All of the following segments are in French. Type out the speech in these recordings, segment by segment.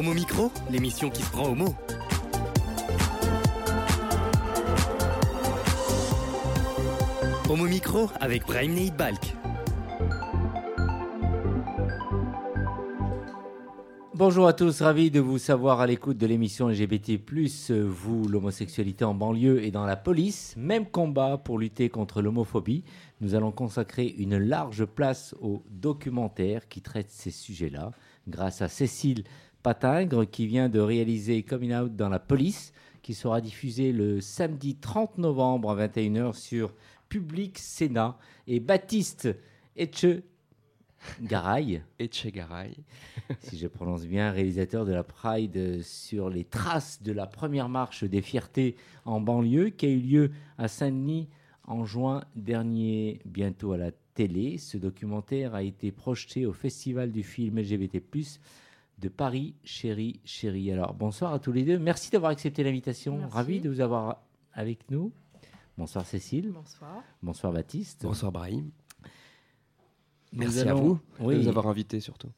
Homo Micro, l'émission qui se prend au mot. Homo Micro avec Brahim Neid Balk. Bonjour à tous, ravi de vous savoir à l'écoute de l'émission LGBT+, vous, l'homosexualité en banlieue et dans la police, même combat pour lutter contre l'homophobie. Nous allons consacrer une large place au documentaire qui traite ces sujets-là, grâce à Cécile Patingre qui vient de réaliser Coming Out dans la police, qui sera diffusé le samedi 30 novembre à 21h sur Public Sénat, et Baptiste Etche Garay, Etchegaray. si je prononce bien, réalisateur de la Pride sur les traces de la première marche des fiertés en banlieue qui a eu lieu à Saint-Denis en juin dernier, bientôt à la télé. Ce documentaire a été projeté au Festival du film LGBT+, de Paris, chérie, chérie. Alors, bonsoir à tous les deux. Merci d'avoir accepté l'invitation. Ravi de vous avoir avec nous. Bonsoir Cécile. Bonsoir. Bonsoir Baptiste. Bonsoir Brahim. Nous Merci à vous Oui. de nous avoir invités surtout.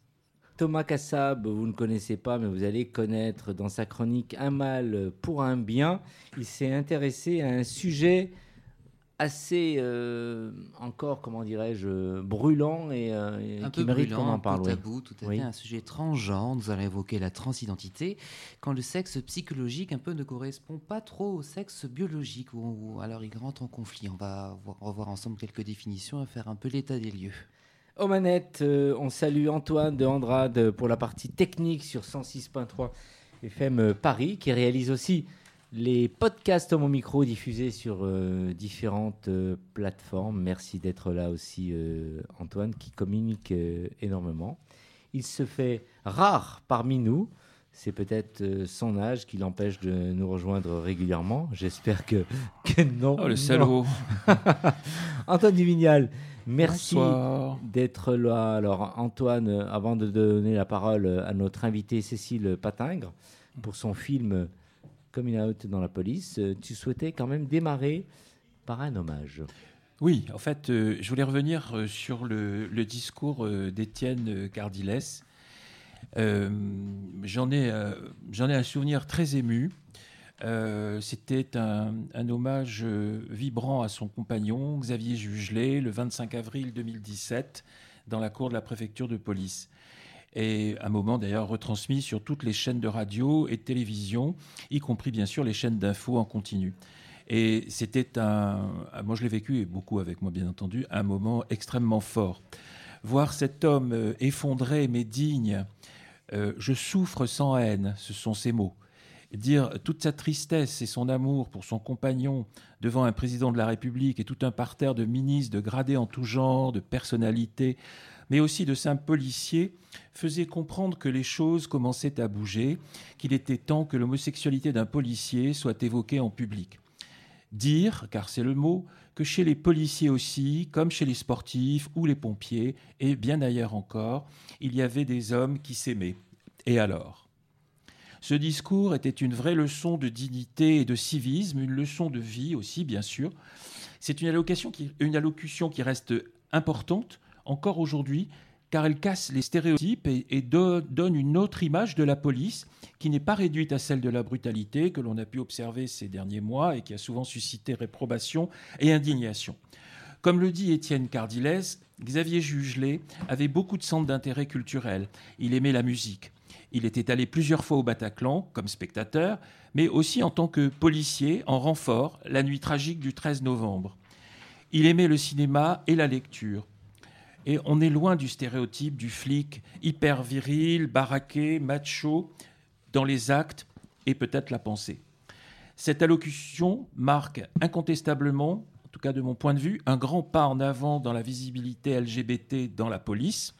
Thomas Kassab, vous ne connaissez pas, mais vous allez connaître dans sa chronique Un mal pour un bien. Il s'est intéressé à un sujet assez, euh, encore, comment dirais-je, brûlant et, euh, et un qui peu mérite brûlant, qu'on en parle. peu oui. tabou, tout à Oui. fait, un sujet transgenre. Nous allons évoquer la transidentité, quand le sexe psychologique un peu ne correspond pas trop au sexe biologique, ou, alors il rentre en conflit. On va voir- revoir ensemble quelques définitions et faire un peu l'état des lieux. Aux manettes, euh, on salue Antoine de Andrade pour la partie technique sur 106.3 FM Paris, qui réalise aussi les podcasts Homo Micro diffusés sur euh, différentes euh, plateformes. Merci d'être là aussi, euh, Antoine, qui communique énormément. Il se fait rare parmi nous. C'est peut-être son âge qui l'empêche de nous rejoindre régulièrement. J'espère que, que non. Oh, le salaud. Antoine Duvignal, merci d'être là. Alors, Antoine, avant de donner la parole à notre invitée Cécile Patingre pour son film Coming Out dans la police, euh, tu souhaitais quand même démarrer par un hommage. Oui, en fait, euh, je voulais revenir euh, sur le, discours d'Étienne Cardilès. Euh, J'en ai, j'en ai un souvenir très ému. C'était un, un hommage vibrant à son compagnon, Xavier Jugelet, le 25 avril 2017, dans la cour de la préfecture de police. Et un moment d'ailleurs retransmis sur toutes les chaînes de radio et de télévision, y compris bien sûr les chaînes d'infos en continu. Et c'était un, moi je l'ai vécu et beaucoup avec moi bien entendu, un moment extrêmement fort. Voir cet homme euh, effondré mais digne, euh, je souffre sans haine, ce sont ses mots. Dire toute sa tristesse et son amour pour son compagnon devant un président de la République et tout un parterre de ministres, de gradés en tout genre, de personnalités, mais aussi de simples policiers, faisait comprendre que les choses commençaient à bouger, qu'il était temps que l'homosexualité d'un policier soit évoquée en public dire, car c'est le mot, que chez les policiers aussi, comme chez les sportifs ou les pompiers, et bien ailleurs encore, il y avait des hommes qui s'aimaient. Et alors? Ce discours était une vraie leçon de dignité et de civisme, une leçon de vie aussi, bien sûr. C'est une allocution qui reste importante encore aujourd'hui, car elle casse les stéréotypes et, et do- donne une autre image de la police qui n'est pas réduite à celle de la brutalité que l'on a pu observer ces derniers mois et qui a souvent suscité réprobation et indignation. Comme le dit Étienne Cardilès, Xavier Jugelet avait beaucoup de centres d'intérêt culturel. Il aimait la musique. Il était allé plusieurs fois au Bataclan comme spectateur, mais aussi en tant que policier en renfort la nuit tragique du 13 novembre. Il aimait le cinéma et la lecture. Et on est loin du stéréotype du flic hyper viril, baraqué, macho, dans les actes et peut-être la pensée. Cette allocution marque incontestablement, en tout cas de mon point de vue, un grand pas en avant dans la visibilité LGBT dans la police.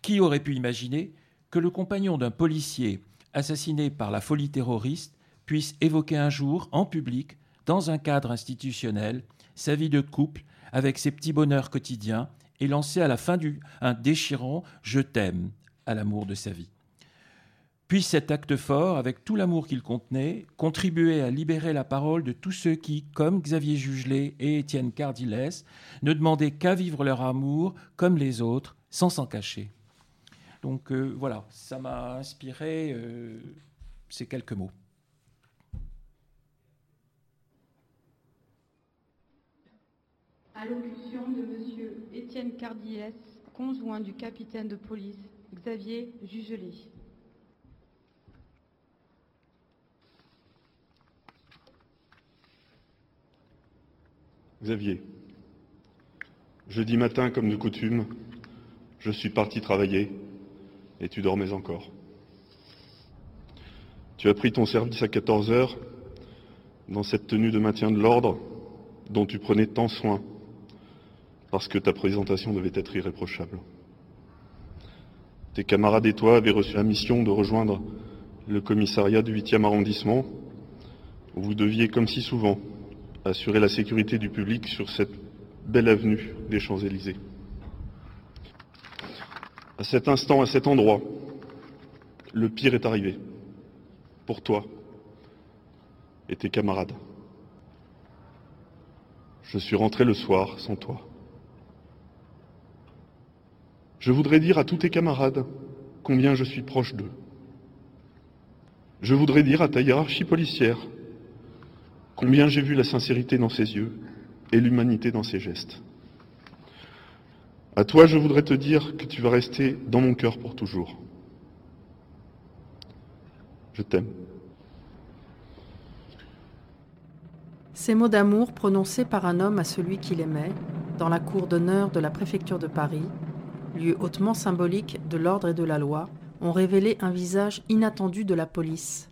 Qui aurait pu imaginer que le compagnon d'un policier assassiné par la folie terroriste puisse évoquer un jour, en public, dans un cadre institutionnel, sa vie de couple avec ses petits bonheurs quotidiens et lancer à la fin du un déchirant Je t'aime à l'amour de sa vie. Puis cet acte fort, avec tout l'amour qu'il contenait, contribuait à libérer la parole de tous ceux qui, comme Xavier Jugelet et Étienne Cardilès, ne demandaient qu'à vivre leur amour comme les autres, sans s'en cacher. Donc voilà, ça m'a inspiré ces quelques mots. Allocution de M. Étienne Cardiès, conjoint du capitaine de police Xavier Jugelet. Xavier, jeudi matin, comme de coutume, je suis parti travailler et tu dormais encore. Tu as pris ton service à 14 heures dans cette tenue de maintien de l'ordre dont tu prenais tant soin parce que ta présentation devait être irréprochable. Tes camarades et toi avaient reçu la mission de rejoindre le commissariat du 8e arrondissement où vous deviez, comme si souvent, assurer la sécurité du public sur cette belle avenue des Champs-Élysées. À cet instant, à cet endroit, le pire est arrivé. Pour toi et tes camarades. Je suis rentré le soir sans toi. Je voudrais dire à tous tes camarades combien je suis proche d'eux. Je voudrais dire à ta hiérarchie policière Combien j'ai vu la sincérité dans ses yeux et l'humanité dans ses gestes. À toi, je voudrais te dire que tu vas rester dans mon cœur pour toujours. Je t'aime. Ces mots d'amour prononcés par un homme à celui qu'il aimait, dans la cour d'honneur de la préfecture de Paris, lieu hautement symbolique de l'ordre et de la loi, ont révélé un visage inattendu de la police,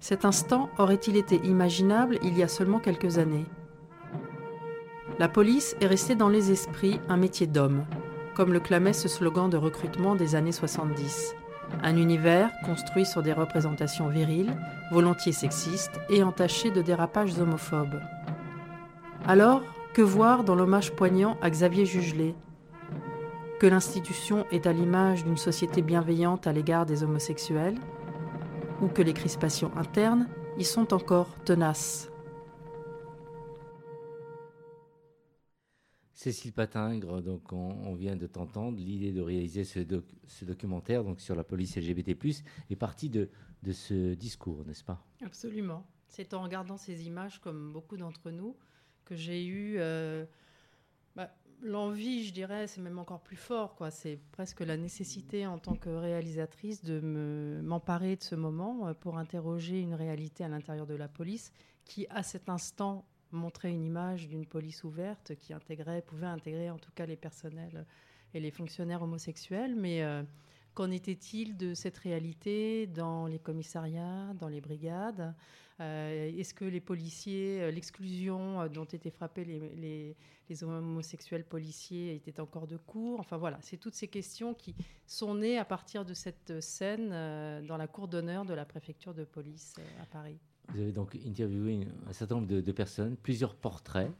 cet instant aurait-il été imaginable il y a seulement quelques années? La police est restée dans les esprits un métier d'homme, comme le clamait ce slogan de recrutement des années 70. Un univers construit sur des représentations viriles, volontiers sexistes et entachées de dérapages homophobes. Alors, que voir dans l'hommage poignant à Xavier Jugelet Que l'institution est à l'image d'une société bienveillante à l'égard des homosexuels ou que les crispations internes y sont encore tenaces. Cécile Patingre, donc on, vient de t'entendre. L'idée de réaliser ce, documentaire donc sur la police LGBT+ est partie de, de ce discours, n'est-ce pas? Absolument. C'est en regardant ces images, comme beaucoup d'entre nous, que j'ai eu euh, bah, l'envie, je dirais, c'est même encore plus fort. Quoi. C'est presque la nécessité en tant que réalisatrice de m'emparer de ce moment euh, pour interroger une réalité à l'intérieur de la police qui, à cet instant, montrait une image d'une police ouverte qui intégrait, pouvait intégrer en tout cas les personnels et les fonctionnaires homosexuels. Mais euh, qu'en était-il de cette réalité dans les commissariats, dans les brigades? Est-ce que les policiers, euh, l'exclusion euh, dont étaient frappés les, homosexuels policiers était encore de cours? Enfin voilà, c'est toutes ces questions qui sont nées à partir de cette scène dans la cour d'honneur de la préfecture de police à Paris. Vous avez donc interviewé un certain nombre de personnes, plusieurs portraits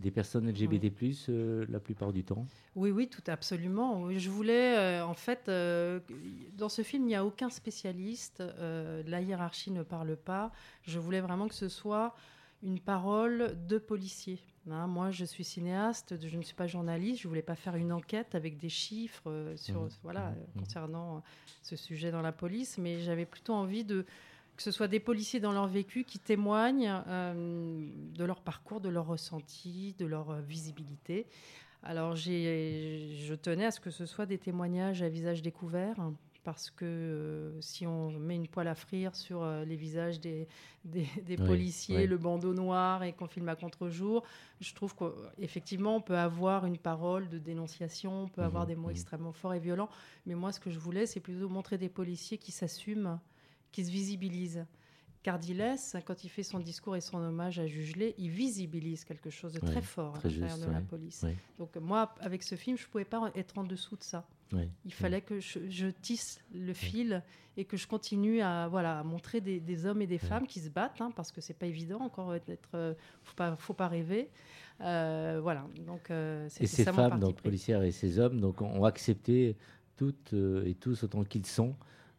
des personnes LGBT+, euh, la plupart du temps Oui, oui, tout absolument. Je voulais, euh, en fait, euh, dans ce film, il n'y a aucun spécialiste, la hiérarchie ne parle pas. Je voulais vraiment que ce soit une parole de policier. Hein, moi, je suis cinéaste, je ne suis pas journaliste, je voulais pas faire une enquête avec des chiffres sur, mmh. voilà, mmh. concernant ce sujet dans la police, mais j'avais plutôt envie de que ce soit des policiers dans leur vécu qui témoignent euh, de leur parcours, de leur ressenti, de leur euh, visibilité. Alors je tenais à ce que ce soit des témoignages à visage découvert, parce que euh, si on met une poêle à frire sur les visages des, des, policiers, le bandeau noir, et qu'on filme à contre-jour, je trouve qu'effectivement, on peut avoir une parole de dénonciation, on peut avoir mmh des mots mmh extrêmement forts et violents, mais moi, ce que je voulais, c'est plutôt montrer des policiers qui s'assument qui se visibilise. Cardilès, quand il fait son discours et son hommage à Jugelet, il visibilise quelque chose de très fort à l'intérieur de la police. Donc moi, avec ce film, je ne pouvais pas être en dessous de ça. Il fallait que je, tisse le fil et que je continue à, voilà, montrer des, hommes et des femmes qui se battent, hein, parce que c'est pas évident encore d'être. Euh, faut pas, faut pas rêver. Euh, voilà. Donc euh, et ces femmes, donc policières et ces hommes, donc ont accepté toutes et tous autant qu'ils sont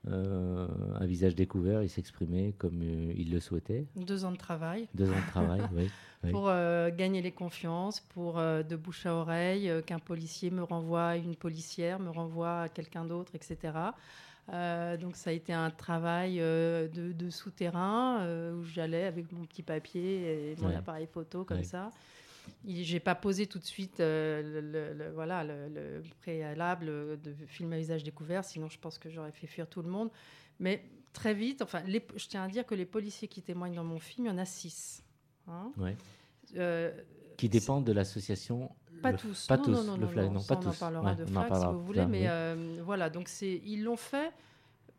euh, un visage découvert, il s'exprimait comme euh, il le souhaitait. Deux ans de travail. Deux ans de travail, oui. oui. Pour euh, gagner les confiances, pour euh, de bouche à oreille, qu'un policier me renvoie à une policière, me renvoie à quelqu'un d'autre, etc. Donc ça a été un travail de, de souterrain où j'allais avec mon petit papier et mon Ouais. appareil photo comme Ouais. ça. J'ai pas posé tout de suite euh, le, le- le- voilà, le, le préalable de film à visage découvert, sinon je pense que j'aurais fait fuir tout le monde. Mais très vite, enfin, les- je tiens à dire que les policiers qui témoignent dans mon film, il y en a six. Hein. Ouais. Euh, Qui dépendent de l'association. pas le- tous. Pas non, tous. non, non, le non, non, non, pas on en tous. parlera Ouais, de flag si vous voulez, mais oui. euh, voilà, donc c'est ils l'ont fait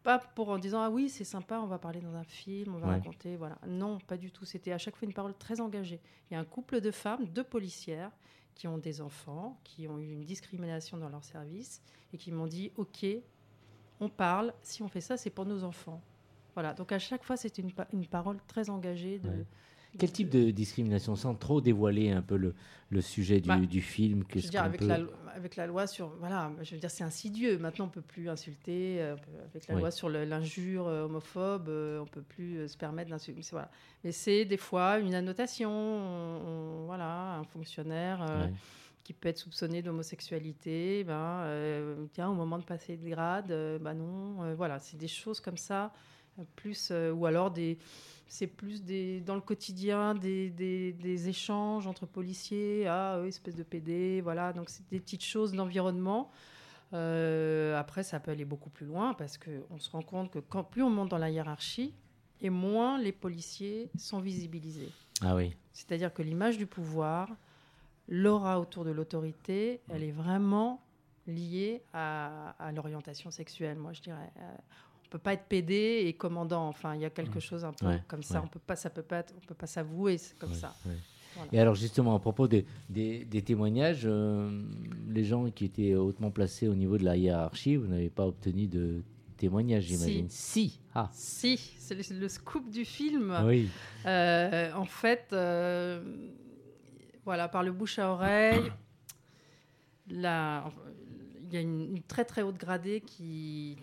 pas pour en disant ah oui c'est sympa, on va parler dans un film, on va Ouais. raconter, voilà. Non, pas du tout. C'était à chaque fois une parole très engagée. Il y a un couple de femmes, deux policières qui ont des enfants, qui ont eu une discrimination dans leur service et qui m'ont dit ok, on parle. Si on fait ça, c'est pour nos enfants. Voilà. Donc à chaque fois, c'était une, pa- une parole très engagée de. Ouais. Quel type de discrimination Sans trop dévoiler un peu le, le sujet du, Bah, du film. Je veux dire, avec peut- la, lo- avec la loi sur. Voilà, je veux dire, c'est insidieux. Maintenant, on peut plus insulter. euh, avec la Oui. loi sur l'injure euh, homophobe, euh, on peut plus se permettre d'insulter. Voilà. Mais c'est des fois une annotation. on- on- voilà, un fonctionnaire. euh, Ouais. qui peut être soupçonné d'homosexualité, ben, euh, tiens, au moment de passer de grade, euh, ben non, euh, voilà, c'est des choses comme ça, plus, ou alors des, c'est plus des, dans le quotidien des, des, des échanges entre policiers, ah, eux, espèce de PD, voilà, donc c'est des petites choses d'environnement. Euh, après, ça peut aller beaucoup plus loin parce qu'on se rend compte que quand plus on monte dans la hiérarchie, et moins les policiers sont visibilisés. Ah oui. C'est-à-dire que l'image du pouvoir, l'aura autour de l'autorité, elle est vraiment liée à, à l'orientation sexuelle, moi je dirais. Peut pas être PD et commandant. Enfin, il y a quelque chose un peu Ouais, comme ça. ouais. On peut pas, ça peut pas, être- on peut pas s'avouer comme Ouais, ça. Voilà. Et alors justement, à propos des, des- des témoignages, euh, les gens qui étaient hautement placés au niveau de la hiérarchie, vous n'avez pas obtenu de témoignages, j'imagine. Si. Ah. Si, c'est le, le scoop du film. Oui. Euh, en fait, euh, voilà, par le bouche à oreille, il y a une, une très très haute gradée, qui,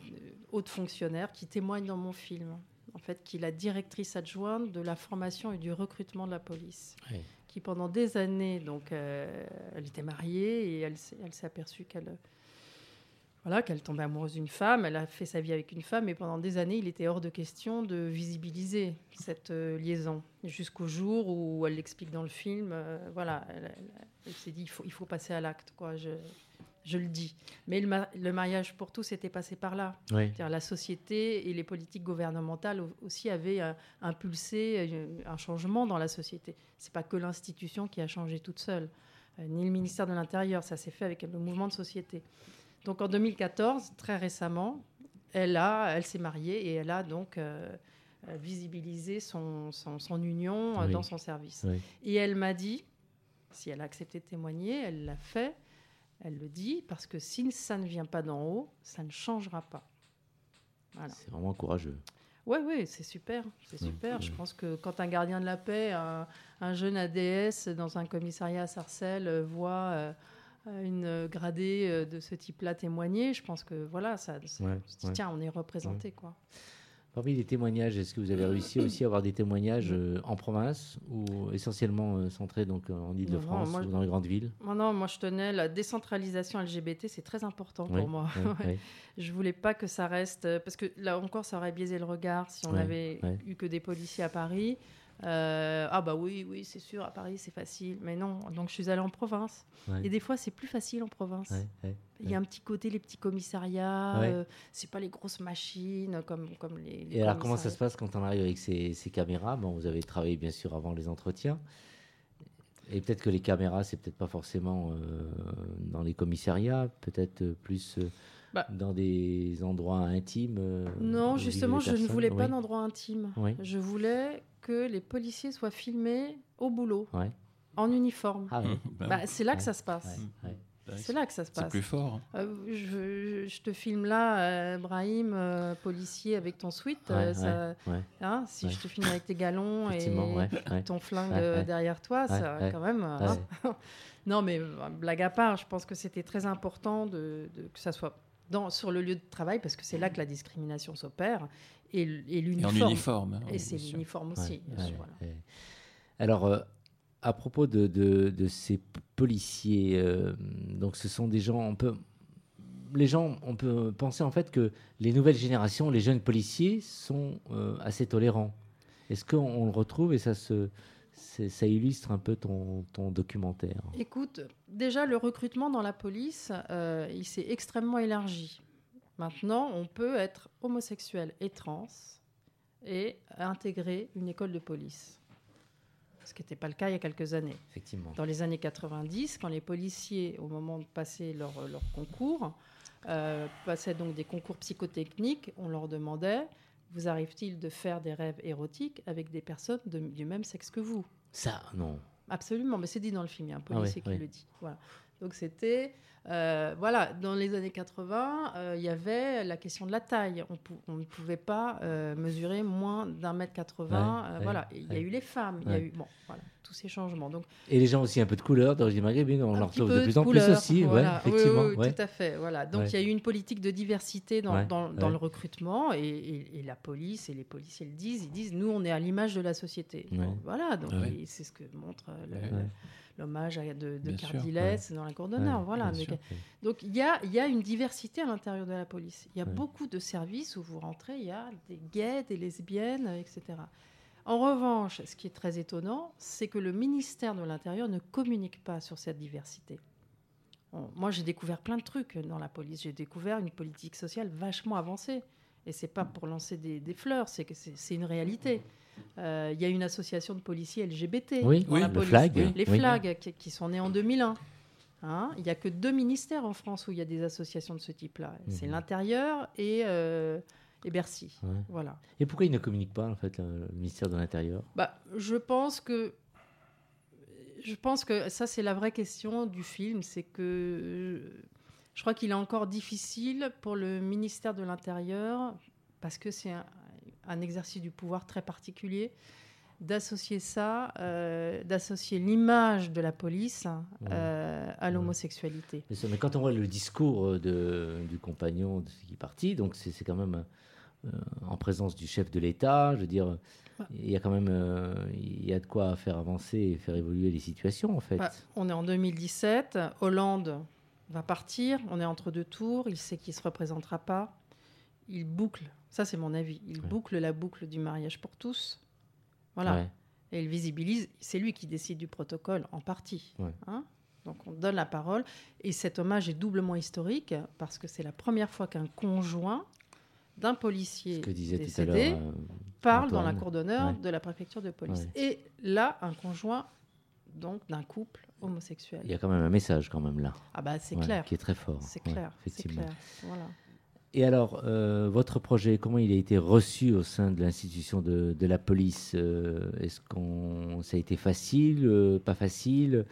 haute fonctionnaire, qui témoigne dans mon film. En fait, qui est la directrice adjointe de la formation et du recrutement de la police. Qui pendant des années, donc, euh, elle était mariée et elle, s'est- elle s'est aperçue qu'elle voilà, qu'elle tombait amoureuse d'une femme, elle a fait sa vie avec une femme, et pendant des années, il était hors de question de visibiliser cette euh, liaison. Jusqu'au jour où elle l'explique dans le film, euh, voilà, elle, elle- elle s'est dit, il faut, il faut passer à l'acte, quoi, je, je le dis. Mais le, ma- le mariage pour tous était passé par là. Oui. La société et les politiques gouvernementales au- aussi avaient euh, impulsé euh, un changement dans la société. C'est pas que l'institution qui a changé toute seule, euh, ni le ministère de l'Intérieur. Ça s'est fait avec le mouvement de société. Donc en 2014, très récemment, elle a, elle s'est mariée et elle a donc visibilisé son, son, son union Oui. dans son service. Oui. Et elle m'a dit, si elle a accepté de témoigner, elle l'a fait. Elle le dit parce que si ça ne vient pas d'en haut, ça ne changera pas. Voilà. C'est vraiment courageux. Ouais, ouais, c'est super, c'est super. Je pense que quand un gardien de la paix, un, un jeune ADS dans un commissariat à Sarcelles voit euh, une gradée euh, de ce type-là témoigner, je pense que voilà, ça, ça- ouais. tiens, on est représenté, quoi. Parmi les témoignages, est-ce que vous avez réussi aussi à avoir des témoignages euh, en province ou essentiellement euh, centrés donc euh, en Ile-de-France moi, ou dans les grandes villes? Non, non, moi je tenais la décentralisation LGBT, c'est très important Oui, pour moi. oui, oui. Je voulais pas que ça reste euh, parce que là encore ça aurait biaisé le regard si on avait eu que des policiers à Paris. Euh, ah bah oui, oui, c'est sûr, à Paris c'est facile, mais non. Donc je suis allée en province. Ouais. Et des fois c'est plus facile en province. Ouais, ouais. Il y a un petit côté les petits commissariats, euh, c'est pas les grosses machines comme comme les. les Et alors, comment ça se passe quand on arrive avec ces, ces caméras? Bon, vous avez travaillé bien sûr avant les entretiens. Et peut-être que les caméras, c'est peut-être pas forcément euh, dans les commissariats, peut-être plus euh, Bah. dans des endroits intimes. Non, justement, je ne voulais pas Oui. d'endroit intime. Oui. Je voulais que les policiers soient filmés au boulot, Ouais. en uniforme. Ah oui. Ben, Bah, c'est là que ça se passe. ouais, ouais. C'est là que ça se c'est passe. plus fort. Euh, je, je te filme là, euh, Brahim, euh, policier avec ton sweat. Ouais, ça- ouais, hein, si Ouais. je te filme avec tes galons et Effectivement, ouais, ouais. ton flingue Ouais, ouais. derrière toi, Ouais, ça ouais. quand même. hein. non, mais blague à part, je pense que c'était très important de, de- que ça soit dans, sur le lieu de travail, parce que c'est là que la discrimination s'opère, et, l- et Et en l'uniforme. uniforme. hein, Et c'est l'uniforme aussi. Ouais, bien sûr, ouais, voilà. ouais. Alors, euh, à propos de, de- de ces policiers, euh, donc ce sont des gens, on peut, les gens, on peut penser en fait que les nouvelles générations, les jeunes policiers sont euh, assez tolérants. Est-ce qu'on on le retrouve et ça se, c'est- ça illustre un peu ton, ton documentaire? Écoute, déjà le recrutement dans la police, euh, il s'est extrêmement élargi. Maintenant, on peut être homosexuel et trans et intégrer une école de police. Ce qui n'était pas le cas il y a quelques années. Effectivement. Dans les années 90, quand les policiers, au moment de passer leur, leur concours, euh, passaient donc des concours psychotechniques, on leur demandait vous arrive-t-il de faire des rêves érotiques avec des personnes de- du même sexe que vous? Ça, non. Absolument, mais c'est dit dans le film, il y a un Ah policier ouais, qui ouais. le dit. Voilà. Donc c'était, euh, voilà, dans les années 80, euh, il y avait la question de la taille. On, pou- on ne pouvait pas euh, mesurer moins d'un mètre 80. Ouais, euh, ouais, voilà, il y a eu les femmes, il y a eu, bon, voilà, tous ces changements. Donc Et les gens aussi un peu de couleur, d'origine maghrébine, on petit retrouve de plus en couleur, plus aussi. voilà. Ouais, Oui, effectivement. oui, tout à fait. Voilà. Donc il y a eu une politique de diversité dans, le recrutement et, et- et la police et les policiers le disent. Ils disent nous on est à l'image de la société. Voilà. Donc c'est ce que montre euh, l'hommage de, de Cardilès dans la cour d'honneur. Voilà. Donc, sûr. donc il y a, il y a une diversité à l'intérieur de la police. Il y a Ouais. beaucoup de services où vous rentrez, il y a des gays, des lesbiennes, etc. En revanche, ce qui est très étonnant, c'est que le ministère de l'Intérieur ne communique pas sur cette diversité. On- moi, j'ai découvert plein de trucs dans la police. J'ai découvert une politique sociale vachement avancée. Et c'est pas pour lancer des, des fleurs, c'est que c'est une réalité. Euh, Il y a une association de policiers LGBT. Oui, dans Oui, la le police. flag. Les oui. flags qui, qui sont nés en 2001. Hein, il n'y a que deux ministères en France où il y a des associations de ce type-là. C'est Mhm. l'Intérieur et, euh, et Bercy. Ouais. Voilà. Et pourquoi ils ne communiquent pas, en fait, le ministère de l'Intérieur? Bah, je pense que je pense que ça c'est la vraie question du film, c'est que je crois qu'il est encore difficile pour le ministère de l'Intérieur parce que c'est un, un exercice du pouvoir très particulier d'associer ça, euh, d'associer l'image de la police euh, à l'homosexualité. Mais quand on voit le discours euh, de, du compagnon de qui est parti, donc c'est c'est quand même euh, en présence du chef de l'État, je veux dire, il y a quand même il y a de quoi faire avancer et faire évoluer les situations en fait. Bah, on est en 2017, Hollande va partir, on est entre deux tours, il sait qu'il ne se représentera pas. Il boucle, ça c'est mon avis, il Ouais. boucle la boucle du mariage pour tous. Voilà. Ouais. Et il visibilise, c'est lui qui décide du protocole en partie. Ouais. Hein Donc on donne la parole. Et cet hommage est doublement historique parce que c'est la première fois qu'un conjoint d'un policier décédé euh, parle dans la cour d'honneur Ouais. de la préfecture de police. Et là, un conjoint donc d'un couple homosexuel. il y a quand même un message quand même là, Ah bah c'est clair. qui est très fort. C'est clair, c'est effectivement. clair. Voilà. Et alors, euh, votre projet, comment il a été reçu au sein de l'institution de, de la police euh, Est-ce qu'on ça a été facile, euh, pas facile?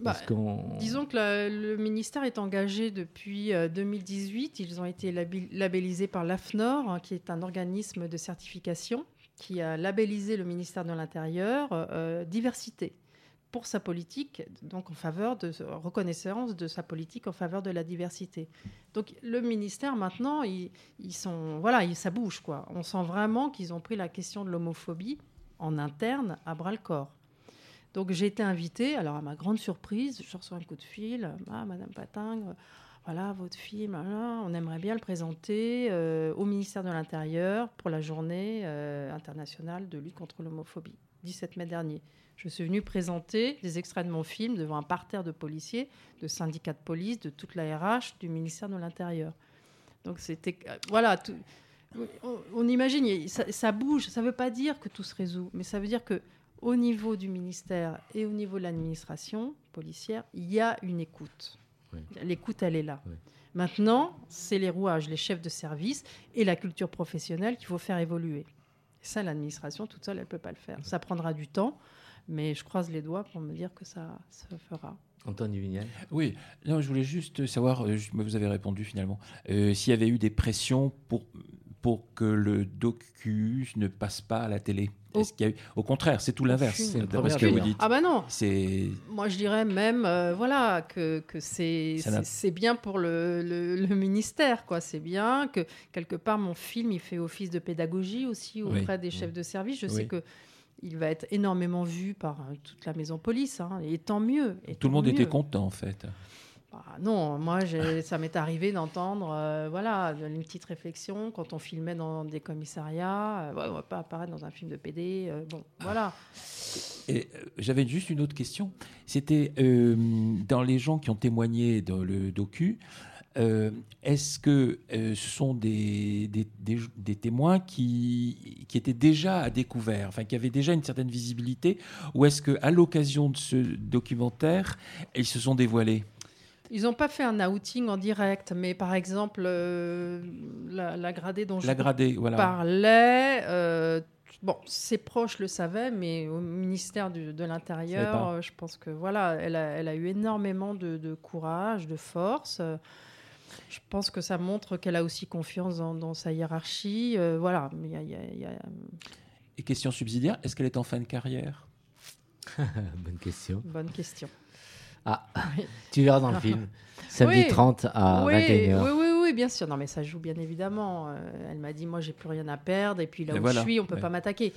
Bah, Disons que la- le ministère est engagé depuis euh, 2018. Ils ont été labellisés par l'AFNOR, hein, qui est un organisme de certification qui a labellisé le ministère de l'Intérieur diversité pour sa politique, donc en faveur de reconnaissance de sa politique en faveur de la diversité. Donc le ministère maintenant, ils, ils sont voilà, ça bouge quoi. On sent vraiment qu'ils ont pris la question de l'homophobie en interne à bras le corps. Donc j'ai été invitée, alors à ma grande surprise, je reçois un coup de fil, ah, Madame Patingue, voilà votre film, on aimerait bien le présenter euh, au ministère de l'Intérieur pour la journée euh, internationale de lutte contre l'homophobie, 17 mai dernier. Je suis venue présenter des extraits de mon film devant un parterre de policiers, de syndicats de police, de toute la RH du ministère de l'Intérieur. Donc c'était euh, voilà, tout- on, on imagine, ça, ça bouge. Ça ne veut pas dire que tout se résout, mais ça veut dire que au niveau du ministère et au niveau de l'administration policière, il y a une écoute. Oui. L'écoute, elle est là. Oui. Maintenant, c'est les rouages, les chefs de service et la culture professionnelle qu'il faut faire évoluer. Ça, l'administration toute seule, elle ne peut pas le faire. Ça prendra du temps, mais je croise les doigts pour me dire que ça se fera. Antoine Duvignal Oui, non, je voulais juste savoir, euh, vous avez répondu finalement, euh, s'il y avait eu des pressions pour, pour que le docu ne passe pas à la télé. Est-ce qu'il y a eu... Au contraire, c'est tout l'inverse. C'est ce que vous dites. Ah bah non, C'est moi je dirais même euh, voilà que, que c'est bien pour le, le- le ministère quoi. C'est bien que quelque part mon film il fait office de pédagogie aussi Oui. auprès des chefs de service. Je sais que il va être énormément vu par euh, toute la maison police hein, et tant mieux. et tout le monde était content en fait. Bah, non, moi, ça m'est arrivé d'entendre, euh, voilà, une petite réflexion quand on filmait dans des commissariats. euh, ouais, on va pas apparaître dans un film de PD. euh, bon, voilà. Et j'avais juste une autre question. C'était dans les gens qui ont témoigné dans le docu. Euh, Est-ce que euh, ce sont des, des, des- des témoins qui, qui étaient déjà à découvert, enfin qui avaient déjà une certaine visibilité, ou est-ce que à l'occasion de ce documentaire, ils se sont dévoilés? Ils n'ont pas fait un outing en direct, mais par exemple, euh, la, la gradée dont je La vous gradée, voilà. parlais, bon, ses proches le savaient, mais au ministère du- de l'Intérieur, je pense que voilà, elle a, elle a eu énormément de, de courage, de force. Euh, Je pense que ça montre qu'elle a aussi confiance dans, dans sa hiérarchie. euh, voilà, mais il y a- il y a- il y a Et question subsidiaire, est-ce qu'elle est en fin de carrière? Bonne question. bonne question. Ah, Oui. tu verras dans le film. Samedi Oui. 30 à oui, 21h. oui, oui, oui, bien sûr. Non, mais ça joue bien évidemment. Euh, elle m'a dit, moi, j'ai plus rien à perdre, et puis là Et où voilà. je suis, on peut Ouais. pas m'attaquer.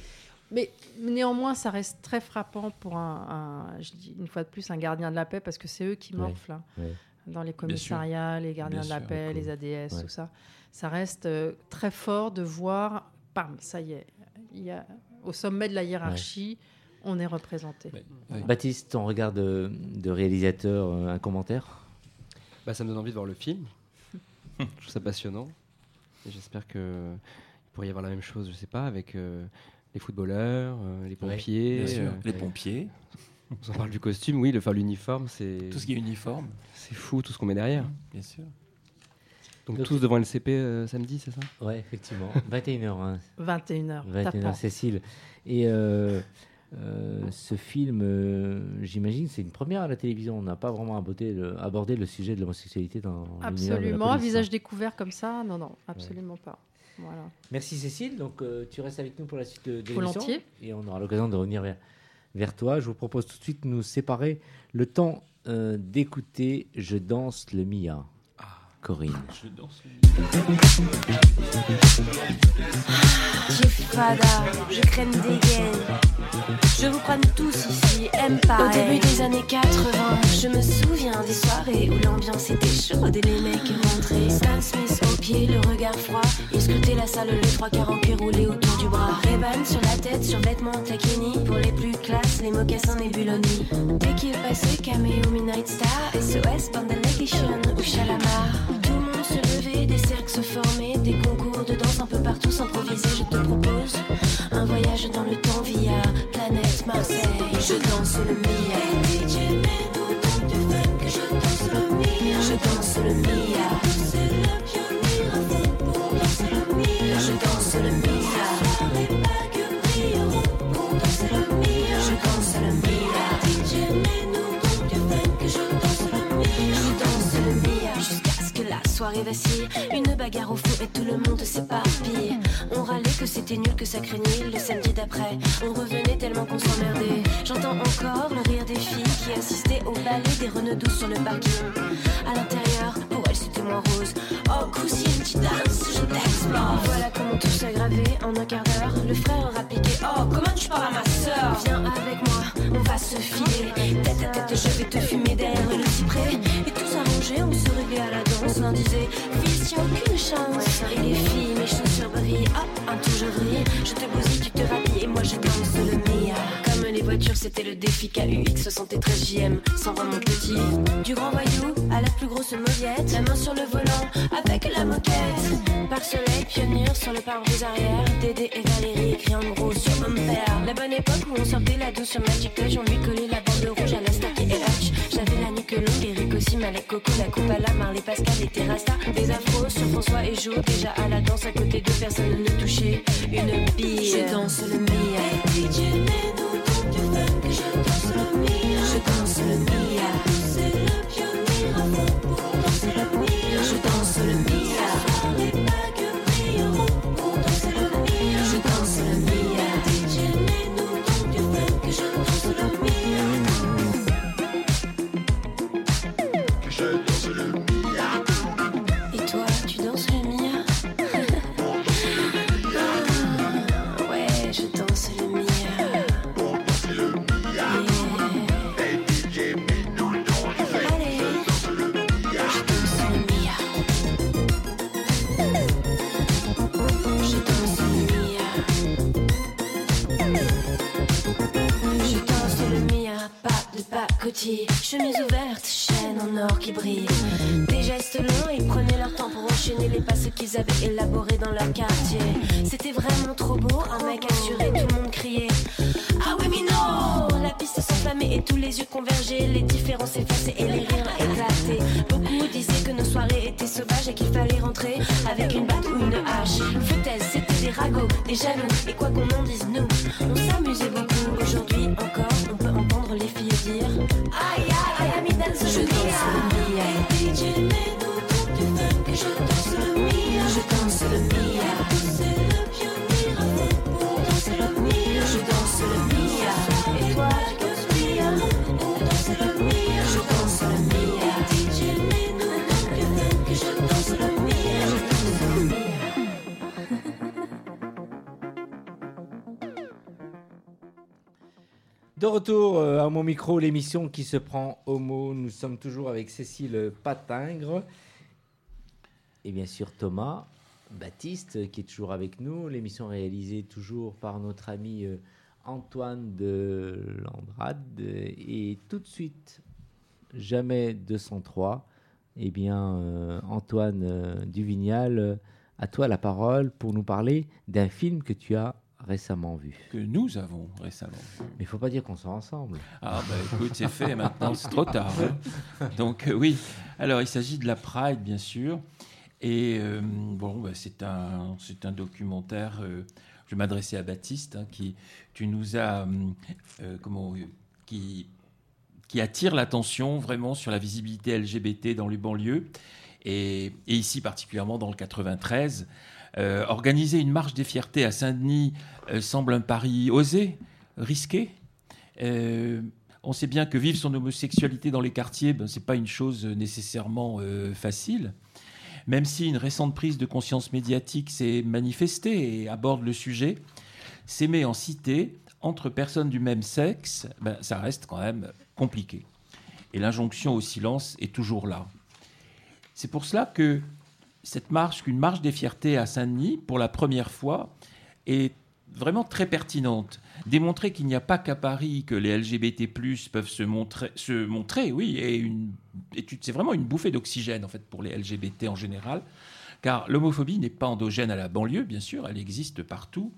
Mais néanmoins, ça reste très frappant pour un, un- je dis une fois de plus, un gardien de la paix, parce que c'est eux qui Ouais, morflent hein, ouais. Dans les commissariats, les gardiens Bien de la paix, les ADS, Ouais. tout ça. Ça reste euh, très fort de voir, bam, ça y est, il y a, au sommet de la hiérarchie, on est représenté. Ouais, ouais. Baptiste, ton regard de, de réalisateur, euh, un commentaire? Bah, ça me donne envie de voir le film. je trouve ça passionnant. Et j'espère que il pourrait y avoir la même chose, je sais pas, avec euh, les footballeurs, euh, les pompiers. Bien sûr. euh, Les pompiers, on s'en parle du costume, oui, le faire l'uniforme, c'est tout ce qui est uniforme, c'est fou tout ce qu'on met derrière. bien sûr. Donc Donc- tous devant LCP euh, samedi, c'est ça? Ouais, effectivement. 21h, hein. 21h, 21h, tapant. Cécile. Et euh, euh, ce film, euh, j'imagine, c'est une première à la télévision. On n'a pas vraiment abordé le, abordé le sujet de l'homosexualité dans Absolument, visage hein. découvert comme ça, non, non, absolument pas. Voilà. Merci Cécile. Donc euh, tu restes avec nous pour la suite de, de l'émission. Volontiers. Et on aura l'occasion de revenir vers, vers toi. Je vous propose tout de suite de nous séparer le temps euh, d'écouter Je danse le Mia. Corinne. Je danse. Fada, je crème des gaines. Je vous prends tous ici, aime pas. Au début des années 80, je me souviens des soirées où l'ambiance était chaude et les mecs rentraient. Stan Smith au pied, le regard froid. Il scrutait la salle, les trois quarts en cuir roulés autour du bras. Reban sur la tête, sur vêtements taquini. Pour les plus classes, les mocassins Nebuloni. Dès qu'il passait, Cameo, Midnight Star, SOS, Bandalation ou Chalamar. Se formaient, des concours de danse un peu partout s'improvisaient. Je te propose un voyage dans le temps via planète Marseille. Je danse le Mia. Je danse le Mia. Soirée. Une bagarre au fond et tout le monde s'éparpille. On râlait que c'était nul, que ça craignait. Le samedi d'après, on revenait tellement qu'on s'emmerdait. J'entends encore le rire des filles qui assistaient au ballet des renauds sur le parking. À l'intérieur, pour elles c'était moins rose. Oh, cousine, tu danses, je t'explore. Voilà comment tout gravé en un quart d'heure. Le frère piqué. Oh, comment tu parles à ma soeur Viens avec moi, on va se filer. Tête à tête, je vais te fumer derrière le cyprès. Et tout on se réglait à la danse. L'un disait, fils, y'a aucune chance. Et les filles, mes chaussures brillent. Hop, un tout je vrille. Je te bousille, tu te rhabilles et moi je danse le Mia. Comme les voitures, c'était le défi KUX 73 JM. Sans vraiment petit. Du grand voyou à la plus grosse mauviette. La main sur le volant avec la moquette. Par soleil, pionnière sur le pare-brise arrière. Dédé et Valérie écrit en gros sur un père. La bonne époque où on sortait la douce sur Magic Touch. On lui collait la bande rouge à la Starkey et Hutch. Longue, Eric aussi, Malek Coco, la coupe à la Marley Pascal et Terrasta. Des afros sur François et Jo. Déjà à la danse à côté de personne ne touchait une bille. Je danse le Mia. Je danse le Mia. Je danse le Mia. Pacotille. Chemise ouverte, chaîne en or qui brille. Des gestes longs, ils prenaient leur temps pour enchaîner les passes qu'ils avaient élaborés dans leur quartier. C'était vraiment trop beau, un mec assuré, tout le monde criait. Ah oui, mais non La piste s'enflammait et tous les yeux convergeaient, les différences s'effaçaient et les rires éclataient. Beaucoup disaient que nos soirées étaient sauvages et qu'il fallait rentrer avec une batte ou une hache. Foutaise, c'était des ragots, des jaloux, et quoi qu'on en dise, nous, on s'amusait beaucoup. Aujourd'hui encore, dire Aïe aïe, aïe, ami, danse le De retour euh, à mon micro, l'émission qui se prend au mot. Nous sommes toujours avec Cécile Patingre et bien sûr Thomas Baptiste qui est toujours avec nous. L'émission réalisée toujours par notre ami euh, Antoine de Landrade. Et tout de suite, jamais 203, eh bien euh, Antoine euh, Duvignal, à toi la parole pour nous parler d'un film que tu as récemment vu. Que nous avons récemment. Mais il faut pas dire qu'on sort ensemble. Ah bah écoute, c'est fait maintenant, c'est trop tard. hein. Donc euh, oui, alors il s'agit de la Pride, bien sûr. Et euh, bon, bah, c'est un, un documentaire, euh, je vais m'adresser à Baptiste, hein, qui, tu nous as, euh, comment, qui, qui attire l'attention vraiment sur la visibilité LGBT dans les banlieues, et, et ici particulièrement dans le 93. Euh, organiser une marche des fiertés à Saint-Denis euh, semble un pari osé, risqué. Euh, on sait bien que vivre son homosexualité dans les quartiers, ben, ce n'est pas une chose nécessairement facile. Même si une récente prise de conscience médiatique s'est manifestée et aborde le sujet, s'aimer en cité entre personnes du même sexe, ben, ça reste quand même compliqué. Et l'injonction au silence est toujours là. C'est pour cela que cette marche, qu'une marche des fiertés à Saint-Denis, pour la première fois, est vraiment très pertinente. Démontrer qu'il n'y a pas qu'à Paris que les LGBT+, peuvent se montrer, oui, et, une- c'est vraiment une bouffée d'oxygène, en fait, pour les LGBT en général, car l'homophobie n'est pas endogène à la banlieue, bien sûr, elle existe partout.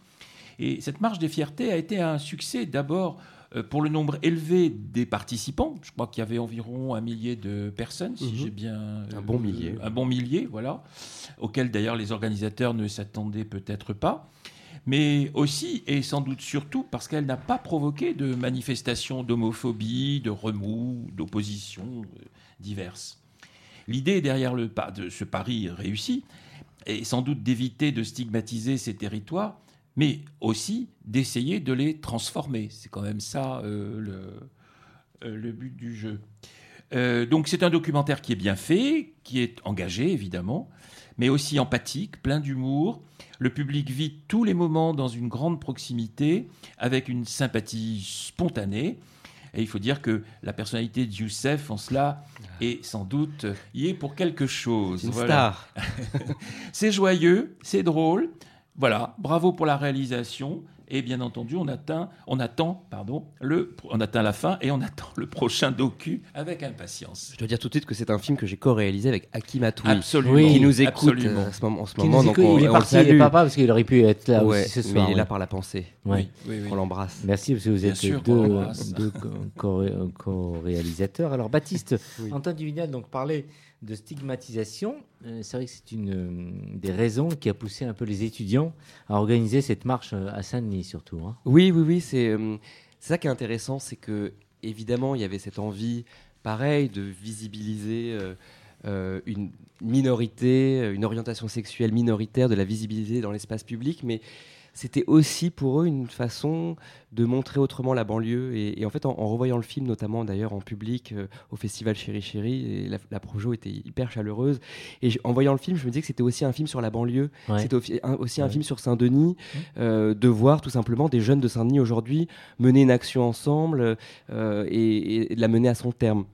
Et cette marche des fiertés a été un succès d'abord pour le nombre élevé des participants. Je crois qu'il y avait environ un millier de personnes, si Mhm. j'ai bien... euh, Un bon millier. Un bon millier, voilà. Auquel d'ailleurs les organisateurs ne s'attendaient peut-être pas. Mais aussi, et sans doute surtout, parce qu'elle n'a pas provoqué de manifestations d'homophobie, de remous, d'opposition euh, diverses. L'idée derrière le, de ce pari réussi est sans doute d'éviter de stigmatiser ces territoires, mais aussi d'essayer de les transformer. C'est quand même ça euh, le, euh, le but du jeu. Euh, donc c'est un documentaire qui est bien fait, qui est engagé évidemment, mais aussi empathique, plein d'humour. Le public vit tous les moments dans une grande proximité, avec une sympathie spontanée. Et il faut dire que la personnalité de Youssef, en cela, est sans doute y est pour quelque chose. Une Voilà. star. c'est joyeux, c'est drôle. Voilà, bravo pour la réalisation. Et bien entendu, on, atteint, on attend, pardon, le, on atteint la fin et on attend le prochain docu avec impatience. Je dois dire tout de suite que c'est un film que j'ai co-réalisé avec Hakim Atoui, Absolument. qui nous écoute absolument. euh, à ce moment- en ce Qui moment. nous donc écoute, on, il est on parti, il est pas parce qu'il aurait pu être là Ouais, aussi ce mais soir. il est ouais. là par la pensée. Ouais. Oui, oui. On l'embrasse. Merci parce que vous êtes sûr, deux, l'embrasse. deux co- co- co-réalisateurs. Alors Baptiste, Oui. Antoine Duvignal donc parlait de stigmatisation. Euh, c'est vrai que c'est une euh, des raisons qui a poussé un peu les étudiants à organiser cette marche euh, à Saint-Denis surtout. hein. Oui, oui, oui, c'est ça qui est intéressant, c'est que évidemment il y avait cette envie, pareil, de visibiliser une minorité, une orientation sexuelle minoritaire, de la visibilité dans l'espace public, mais c'était aussi pour eux une façon de montrer autrement la banlieue. Et, en fait, en, revoyant le film, notamment d'ailleurs en public euh, au festival Chéri Chéri, et la, la, projo était hyper chaleureuse. Et en voyant le film, je me disais que c'était aussi un film sur la banlieue. C'était aussi un, film sur Saint-Denis, euh, de voir tout simplement des jeunes de Saint-Denis aujourd'hui mener une action ensemble euh, et, et la mener à son terme.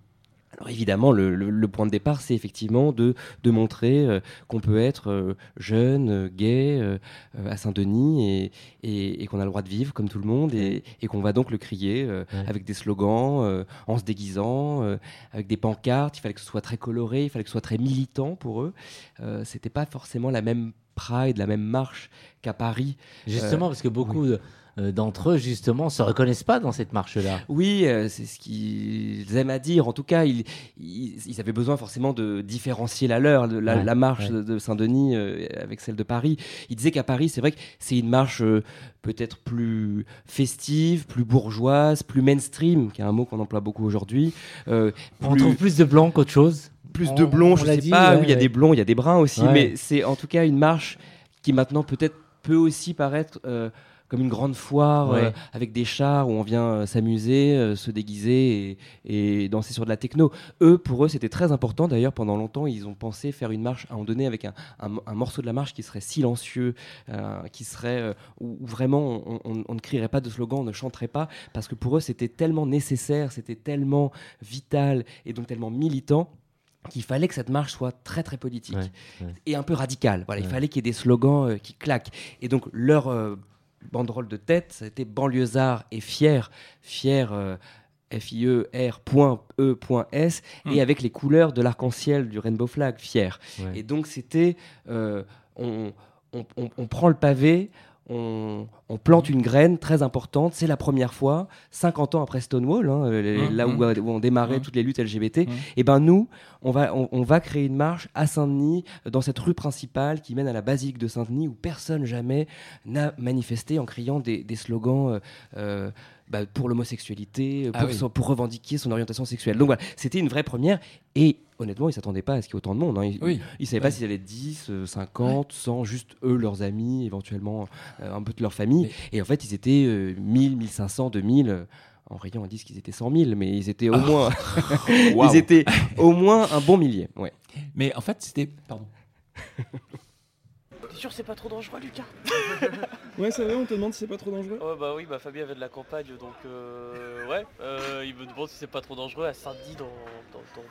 Alors évidemment, le, point de départ, c'est effectivement de, de montrer euh, qu'on peut être euh, jeune, euh, gay, à Saint-Denis et, et, qu'on a le droit de vivre comme tout le monde et, qu'on va donc le crier avec des slogans, en se déguisant, avec des pancartes. Il fallait que ce soit très coloré, il fallait que ce soit très militant pour eux. C'était pas forcément la même pride, la même marche qu'à Paris. Justement, parce que beaucoup de d'entre eux, justement, se reconnaissent pas dans cette marche-là. Oui, euh, c'est ce qu'ils aiment à dire. En tout cas, ils, ils, avaient besoin forcément de différencier la leur, la, la marche de Saint-Denis euh, avec celle de Paris. Ils disaient qu'à Paris, c'est vrai que c'est une marche peut-être plus festive, plus bourgeoise, plus mainstream, qui est un mot qu'on emploie beaucoup aujourd'hui. On trouve plus de blancs qu'autre chose plus de blonds, je sais dit, pas. oui, il y a des blonds, il y a des bruns aussi, mais c'est en tout cas une marche qui maintenant peut-être peut aussi paraître comme une grande foire euh, avec des chars où on vient euh, s'amuser, euh, se déguiser et, danser sur de la techno. Eux, pour eux, c'était très important. D'ailleurs, pendant longtemps, ils ont pensé faire une marche à un donné avec un, morceau de la marche qui serait silencieux, qui serait où, vraiment on, ne crierait pas de slogan, on ne chanterait pas, parce que pour eux, c'était tellement nécessaire, c'était tellement vital et donc tellement militant qu'il fallait que cette marche soit très très politique et un peu radicale. Voilà, il fallait qu'il y ait des slogans qui claquent. Et donc leur banderole de tête, ça a été banlieusard et fier, fier. Euh, F-I-E-R.E.S. et hmm. avec les couleurs de l'arc-en-ciel du rainbow flag, fier. Et donc c'était, euh, on, on, prend le pavé, on, plante une graine très importante. C'est la première fois, 50 ans après Stonewall, hein, mmh, là mmh. où, on démarrait mmh. toutes les luttes LGBT. Et ben nous, on va, on, va créer une marche à Saint-Denis, dans cette rue principale qui mène à la basilique de Saint-Denis, où personne jamais n'a manifesté en criant des, slogans. Euh, euh, bah, pour l'homosexualité, ah pour, pour, revendiquer son orientation sexuelle. Donc voilà, c'était une vraie première. Et honnêtement, ils ne s'attendaient pas à ce qu'il y ait autant de monde. Hein. Ils ne savaient pas s'ils allaient 10, 50, 100, juste eux, leurs amis, éventuellement euh, un peu de leur famille. Et en fait, ils étaient 1000, 1500, 2000. En rayon, on dit qu'ils étaient 100 000, mais ils étaient au ah. moins, ils étaient au moins un bon millier. Ouais. Mais en fait, c'était, pardon. sûr c'est pas trop dangereux, Lucas? Ouais, ça va, on te demande si c'est pas trop dangereux Ouais, bah oui, bah Fabien avait de la campagne, donc euh, ouais, euh, il me demande si c'est pas trop dangereux à Saint-Denis dans, dans,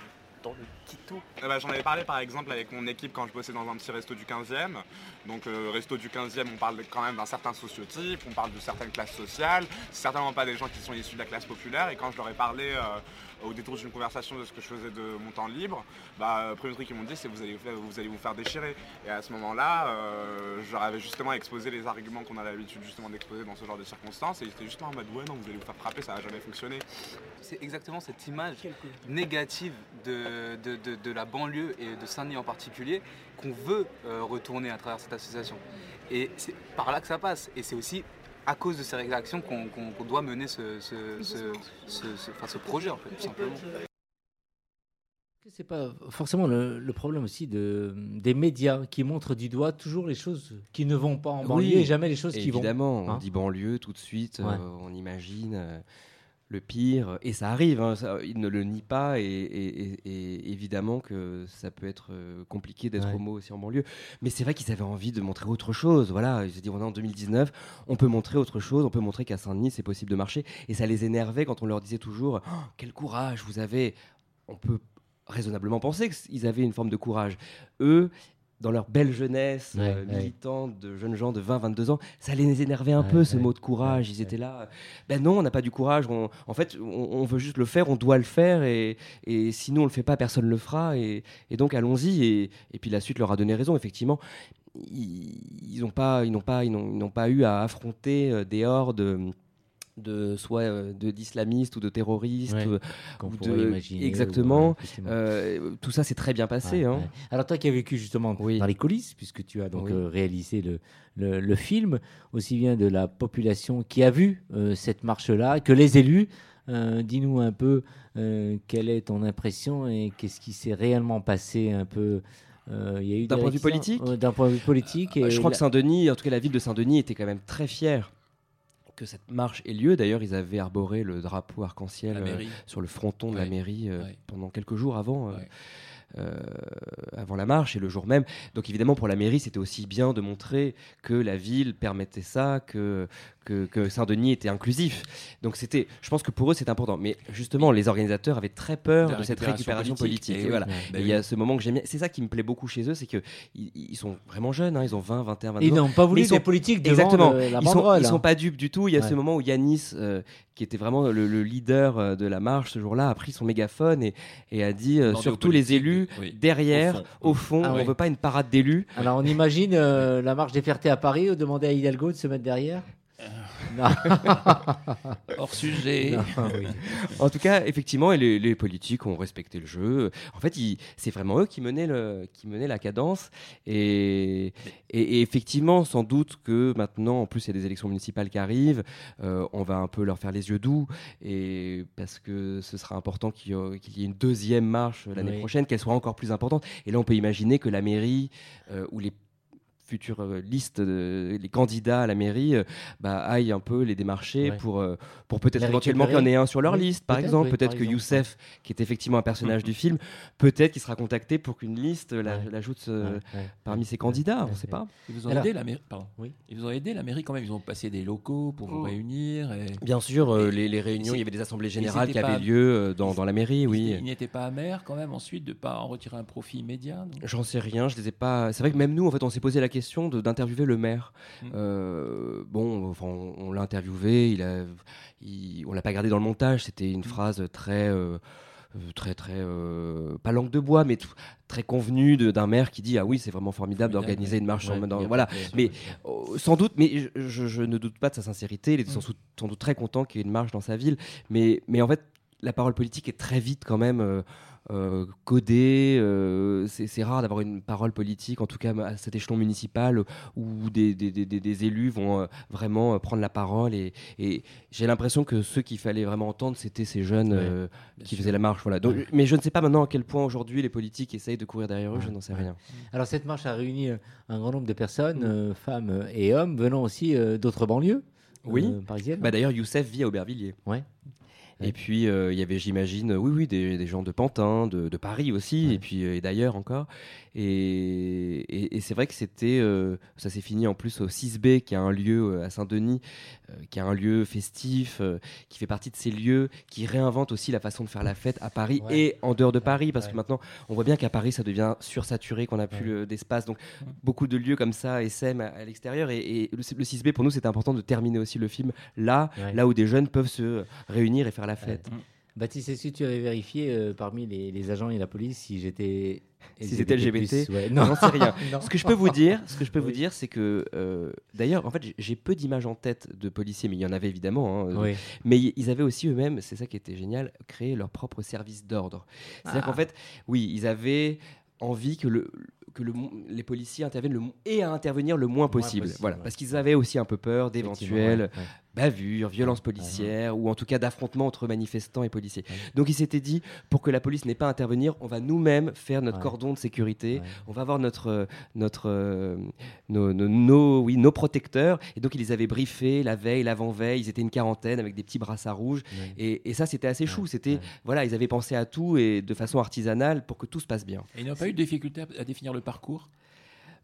Eh bah, J'en avais parlé par exemple avec mon équipe quand je bossais dans un petit resto du 15e. Donc, euh, resto du 15e, on parle quand même d'un certain sociotype, on parle de certaines classes sociales. Certainement pas des gens qui sont issus de la classe populaire. Et quand je leur ai parlé au détour d'une conversation de ce que je faisais de mon temps libre, bah, le premier truc qu'ils m'ont dit c'est vous allez, vous allez vous faire déchirer. Et à ce moment-là, euh, je leur avais justement exposé les arguments qu'on a l'habitude justement d'exposer dans ce genre de circonstances et ils étaient justement en mode ouais non vous allez vous faire frapper, ça va jamais fonctionner. C'est exactement cette image négative de, de, la banlieue et de Saint-Denis en particulier qu'on veut euh, retourner à travers cette association. Et c'est par là que ça passe. Et c'est aussi à cause de ces réactions qu'on doit mener ce, ce, projet, en fait, tout simplement. C'est pas forcément le, problème aussi de, des médias qui montrent du doigt toujours les choses qui ne vont pas en banlieue et jamais les choses qui vont. Évidemment, on hein dit banlieue tout de suite, euh, on imagine. Euh, le pire, et ça arrive, hein, il ne le nie pas, et, évidemment que ça peut être euh, compliqué d'être homo aussi en banlieue. Mais c'est vrai qu'ils avaient envie de montrer autre chose. Voilà, ils se dit, on est en 2019, on peut montrer autre chose, on peut montrer qu'à Saint-Denis, c'est possible de marcher. Et ça les énervait quand on leur disait toujours, oh, quel courage vous avez. On peut raisonnablement penser qu'ils avaient une forme de courage. Eux, dans leur belle jeunesse euh, militante de jeunes gens de 20-22 ans, ça les énervait un peu ce mot de courage. Ils étaient là, ben non, on n'a pas du courage. en fait, on, veut juste le faire, on doit le faire, et, et si nous on le fait pas, personne le fera. Et, donc allons-y. Et, et, puis la suite leur a donné raison, effectivement. Ils n'ont pas, ils n'ont pas, ils n'ont pas eu à affronter euh, des hordes de soit euh, de d'islamistes ou de terroristes exactement euh, tout ça s'est très bien passé hein. alors toi qui as vécu justement dans les coulisses puisque tu as donc euh, réalisé le, le, film aussi bien de la population qui a vu cette marche là que les élus dis-nous un peu quelle est ton impression et qu'est-ce qui s'est réellement passé un peu Euh, il y a eu D'un point de vue politique euh, D'un point de vue politique. Et je crois la- que Saint-Denis, en tout cas la ville de Saint-Denis, était quand même très fière que cette marche ait lieu. D'ailleurs, ils avaient arboré le drapeau arc-en-ciel euh, sur le fronton de la mairie euh, Ouais. pendant quelques jours avant. Ouais. euh, avant la marche et le jour même. Donc évidemment pour la mairie c'était aussi bien de montrer que la ville permettait ça, que, que, que Saint-Denis était inclusif. Donc c'était, je pense que pour eux c'est important. Mais justement les organisateurs avaient très peur De cette récupération politique. politique. Eh Et voilà. Et Bah il y a ce moment que j'aime bien. C'est ça qui me plaît beaucoup chez eux, c'est que ils, ils sont vraiment jeunes, hein, ils ont 20, 21, 22 Ils n'ont pas voulu ils sont- des politiques devant Exactement. le- la ils sont, banderole, ils sont hein. pas dupes du tout. Il y a Ouais. ce moment où Yanis, euh, qui était vraiment le, le leader euh, de la marche ce jour-là, a pris son mégaphone et, et a dit euh, surtout les élus oui. derrière, Au au fond. Ah on ouais. veut pas une parade d'élus. Alors on imagine euh, la marche des fiertés à Paris, demander à Hidalgo de se mettre derrière. Hors sujet. Non, oui. En tout cas, effectivement, et les, les politiques ont respecté le jeu. En fait, c'est vraiment eux qui menaient, le, qui menaient la cadence. Et, et- et effectivement, sans doute que maintenant, en plus, il y a des élections municipales qui arrivent. euh, on va un peu leur faire les yeux doux. Et parce que ce sera important qu'il y, ait- qu'il y ait une deuxième marche l'année Oui. prochaine, qu'elle soit encore plus importante. Et là, on peut imaginer que la mairie euh, ou les futures euh, listes, de- les candidats à la mairie, euh, bah, aillent un peu les démarcher Ouais. pour, euh, pour peut-être éventuellement qu'il y en ait un sur leur Oui, liste, par exemple. oui, peut-être que exemple, Youssef, qui est effectivement un personnage du film, peut-être qu'il sera contacté pour qu'une liste Ouais. l'ajoute euh, Ouais, ouais, parmi ses candidats, ouais, on ne ouais. sait pas. Ils vous ont Alors- aidé la mairie. Pardon. Oui. Ils vous ont aidé la mairie quand même. Ils ont passé des locaux pour vous Oh. réunir. Et... Bien sûr, euh, Et- les, les réunions, il y avait des assemblées générales qui avaient lieu dans, dans la mairie, Ils- oui. Ils n'étaient pas amers quand même ensuite de ne pas en retirer un profit immédiat. J'en sais rien, je les ai pas. C'est vrai que même nous, en fait, on s'est posé la question d'interviewer le maire. Mm. Euh, bon, enfin, on, on l'a interviewé, il a, il- on l'a pas gardé dans le montage. C'était Mm. une phrase très, euh, très, très, euh, pas langue de bois, mais tout- très convenue de- d'un maire qui dit ah oui, c'est vraiment formidable d'organiser une marche. en- dans- voilà, mais euh, sans doute, mais je, ne doute pas de sa sincérité. Il est sans, doute- sans doute très content qu'il y ait une marche dans sa ville, mais, mais en fait, la parole politique est très vite quand même. euh, euh, codée, euh, c'est rare d'avoir une parole politique, en tout cas à cet échelon municipal, où des, des- des- des- des élus vont euh, vraiment prendre la parole. Et, et j'ai l'impression que ceux qu'il fallait vraiment entendre, c'était ces jeunes Ouais, qui sûr. faisaient la marche. Voilà. Donc, Ouais. Mais je ne sais pas maintenant à quel point aujourd'hui les politiques essayent de courir derrière eux, je n'en sais rien. Alors cette marche a réuni un grand nombre de personnes, Mm. femmes et hommes, venant aussi d'autres banlieues Oui. parisiennes. Bah, D'ailleurs, Youssef vit à Aubervilliers. Ouais. Et puis, euh, il y avait, j'imagine, oui, oui, des, des gens de Pantin, de, de Paris aussi, Ouais. et puis euh, et d'ailleurs encore. Et, et- et c'est vrai que c'était, euh, ça s'est fini en plus au 6B, qui est un lieu à Saint-Denis, qui est un lieu festif, euh, qui fait partie de ces lieux qui réinventent aussi la façon de faire la fête à Paris Ouais. et en dehors de Paris, parce Ouais. que maintenant, on voit bien qu'à Paris, ça devient sursaturé, qu'on n'a plus Ouais. d'espace. Donc, beaucoup de lieux comme ça essaiment à, à l'extérieur. Et, et le, le 6B, pour nous, c'était important de terminer aussi le film là, là où des jeunes peuvent se réunir et faire la fête. Baptiste, est-ce que tu avais vérifié euh, parmi les, les agents et la police si j'étais Si c'était LGBT, ouais. j'en sais rien. Non. Ce que je peux vous dire, ce que je peux vous dire, c'est que euh, d'ailleurs, en fait, j'ai- peu d'images en tête de policiers, mais il y en avait évidemment. hein, Oui. Mais ils avaient aussi eux-mêmes, c'est ça qui était génial, créé leur propre service d'ordre. C'est-à-dire Ah. qu'en fait, oui, ils avaient envie que le que le, mo- les policiers interviennent le et à intervenir le moins possible. possible, voilà, ouais. parce qu'ils avaient aussi un peu peur ouais. Bavures, violences Ouais, policières ou en tout cas d'affrontements entre manifestants et policiers. Ouais. Donc ils s'étaient dit pour que la police n'ait pas à intervenir, on va nous-mêmes faire notre Ouais. cordon de sécurité, Ouais. on va avoir notre euh, notre euh, nos, nos- nos- oui, nos protecteurs et donc ils les avaient briefés la veille, l'avant-veille, ils étaient une quarantaine avec des petits brassards rouges Ouais. et, et ça c'était assez chou, c'était ouais. voilà, ils avaient pensé à tout et de façon artisanale pour que tout se passe bien. Et ils n'ont pas eu de difficulté à, à définir le parcours?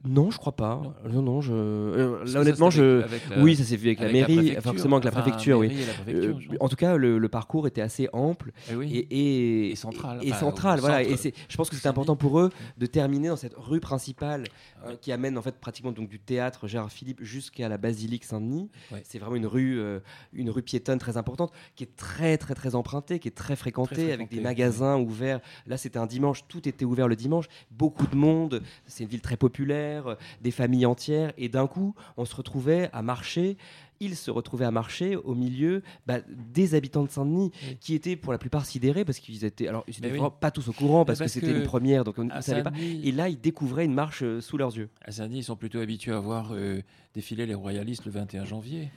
Non, je crois pas. Non, non, je. euh, là, ça, honnêtement, je. la- oui, ça s'est vu avec, la avec la mairie, forcément avec la enfin, préfecture, oui. la préfecture, Euh, en tout cas, le, le parcours était assez ample Eh oui. et, et, Et central, Et, central, voilà. centre Et c'est, je pense que c'était Saint-Denis. important pour eux de terminer dans cette rue principale euh, qui amène en fait pratiquement donc du théâtre Gérard Philippe jusqu'à la basilique Saint-Denis. Ouais. C'est vraiment une rue, euh, une rue piétonne très importante qui est très très très empruntée, qui est très fréquentée, Très avec des magasins ouverts. Là, c'était un dimanche, tout était ouvert le dimanche, beaucoup de monde. C'est une ville très populaire, euh, des familles entières. Et d'un coup, on se retrouvait à marcher. Ils se retrouvaient à marcher au milieu bah, des habitants de Saint-Denis, Oui. qui étaient pour la plupart sidérés parce qu'ils étaient, alors ils étaient oui. pas tous au courant parce, parce que c'était une première, donc on ne savait pas. Et là, ils découvraient une marche euh, sous leurs yeux. À Saint-Denis, ils sont plutôt habitués à voir euh, défiler les royalistes le 21 janvier.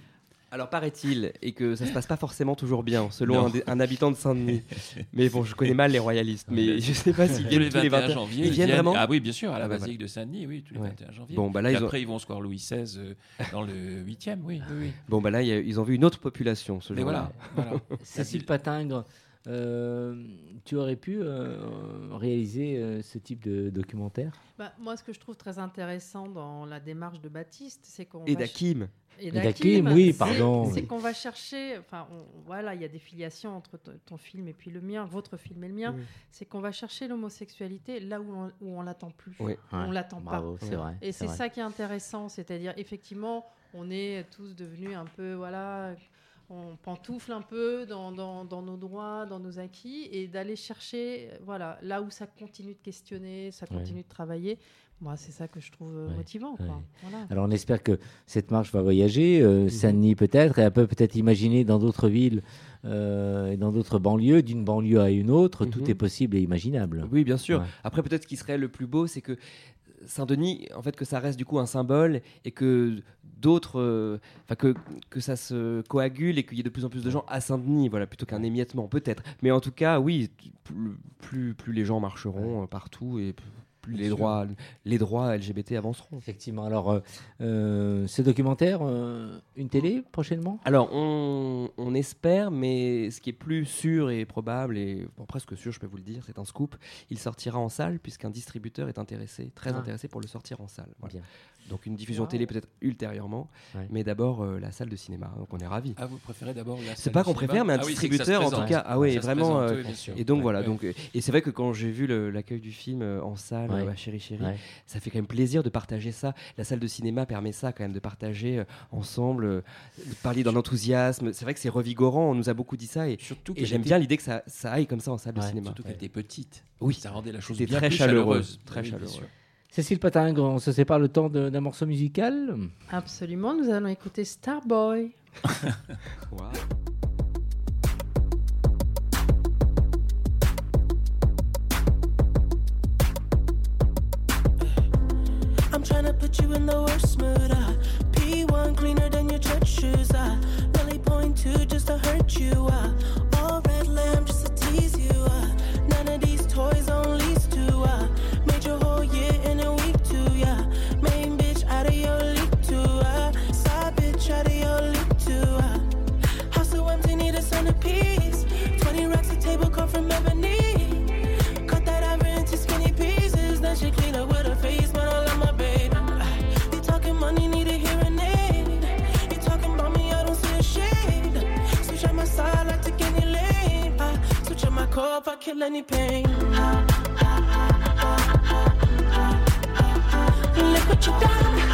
Alors paraît-il, et que ça se passe pas forcément toujours bien, selon un, un, habitant de Saint-Denis. mais bon, je connais mal les royalistes, mais je sais pas s'ils viennent tous les 21, janvier. Ils, viennent, vraiment Ah oui, bien sûr, à la basilique de Saint-Denis, oui, tous les 21 janvier. Bon, bah là, et ils après, ils vont square Louis XVI euh, dans le 8e, oui, oui, oui. Bon, bah là, ils ont vu une autre population ce jour-là. Voilà, voilà. Cécile Patingre, euh, tu aurais pu euh, réaliser euh, ce type de documentaire? Bah, Moi, ce que je trouve très intéressant dans la démarche de Baptiste, c'est qu'on. Et d'Akim. Et d'Akim, oui, pardon. C'est qu'on va chercher. Enfin, voilà, il y a des filiations entre ton film et puis le mien, votre film et le mien. C'est qu'on va chercher l'homosexualité là où on, où on l'attend plus. Oui. On l'attend pas. C'est vrai. Et c'est ça qui est intéressant, c'est-à-dire effectivement, on est tous devenus un peu, voilà on pantoufle un peu dans, dans, nos droits, dans nos acquis, et d'aller chercher, voilà, là où ça continue de questionner, ça continue de travailler. Moi, c'est ça que je trouve euh, motivant. Alors, on espère que cette marche va voyager, euh, mhm. Saint-Denis peut-être, et elle peut peut-être imaginer dans d'autres villes euh, et dans d'autres banlieues, d'une banlieue à une autre, tout mhm. est possible et imaginable. Oui, bien sûr. Après, peut-être ce qui serait le plus beau, c'est que Saint-Denis, en fait, que ça reste du coup un symbole et que d'autres, euh, enfin que, que ça se coagule et qu'il y ait de plus en plus de gens à Saint-Denis, voilà, plutôt qu'un émiettement, peut-être. Mais en tout cas, oui, plus, plus les gens marcheront euh, partout et plus les droits, les droits LGBT avanceront. Effectivement. Alors, euh, euh ce documentaire, une télé prochainement? Alors, on, on, espère, mais ce qui est plus sûr et probable, et presque sûr, je peux vous le dire, c'est un scoop. Il sortira en salle puisqu'un distributeur est intéressé, très ah. intéressé pour le sortir en salle. Voilà. Donc une diffusion télé peut-être ultérieurement, mais d'abord euh, la salle de cinéma. Donc on est ravis. Ah, vous préférez d'abord la salle C'est pas qu'on préfère, mais un ah distributeur en tout cas. Ah oui, vraiment. Euh, et donc voilà. Donc euh, et c'est vrai que quand j'ai vu l'accueil du film en salle, bah, chérie chérie, ça fait quand même plaisir de partager ça. La salle de cinéma permet ça quand même de partager ensemble, de parler d'un enthousiasme. C'est vrai que c'est revigorant. On nous a beaucoup dit ça et, Surtout et j'aime bien l'idée que ça, ça aille comme ça en salle de cinéma. Surtout qu'elle était petite. Oui, ça rendait la chose bien très chaleureuse, très chaleureuse. Cécile Patingre, on se sépare le temps d'un morceau musical Absolument, nous allons écouter Starboy. wow. I'm trying to put you in the worst mood. Uh. P1 cleaner than your church shoes. Uh. Really point two just to hurt you. Uh. All red lamb just to tease you. Uh. Kill any pain. Look what you done.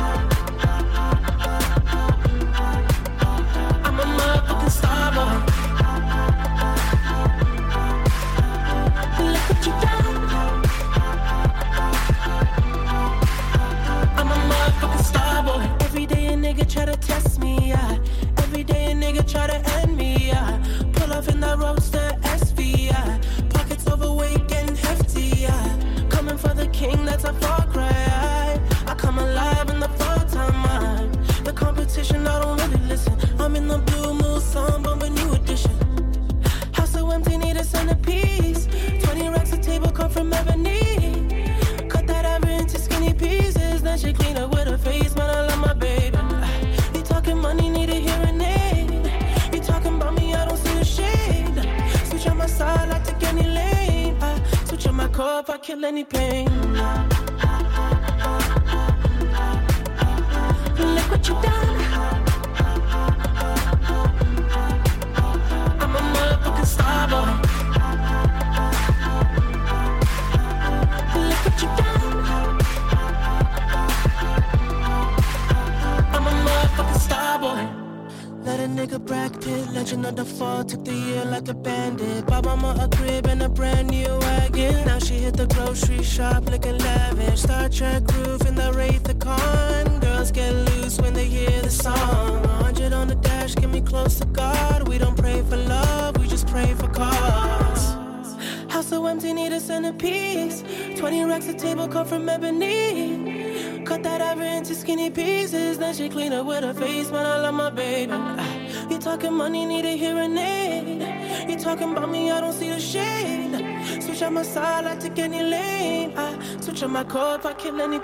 My side, I take any lane. I switch on my core if I kill any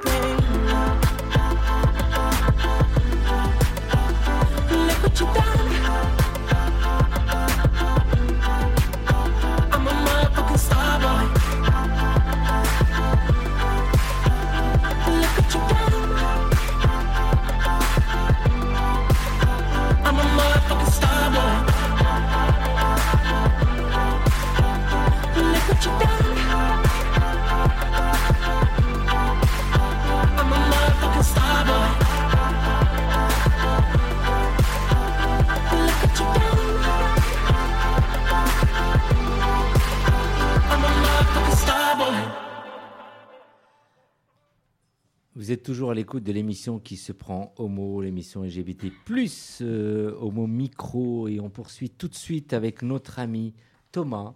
l'écoute de l'émission qui se prend Homo, l'émission LGBT+, euh, Homo Micro, et on poursuit tout de suite avec notre ami Thomas,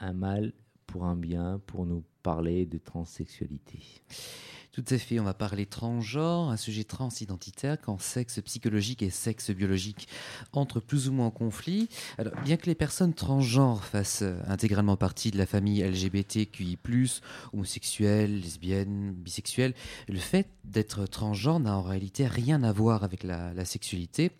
un mal pour un bien, pour nous parler de transsexualité. Tout à fait, on va parler transgenre, un sujet transidentitaire quand sexe psychologique et sexe biologique entrent plus ou moins en conflit. Bien que les personnes transgenres fassent euh, intégralement partie de la famille LGBTQI+, homosexuelles, lesbiennes, bisexuelles, le fait d'être transgenre n'a en réalité rien à voir avec la sexualité.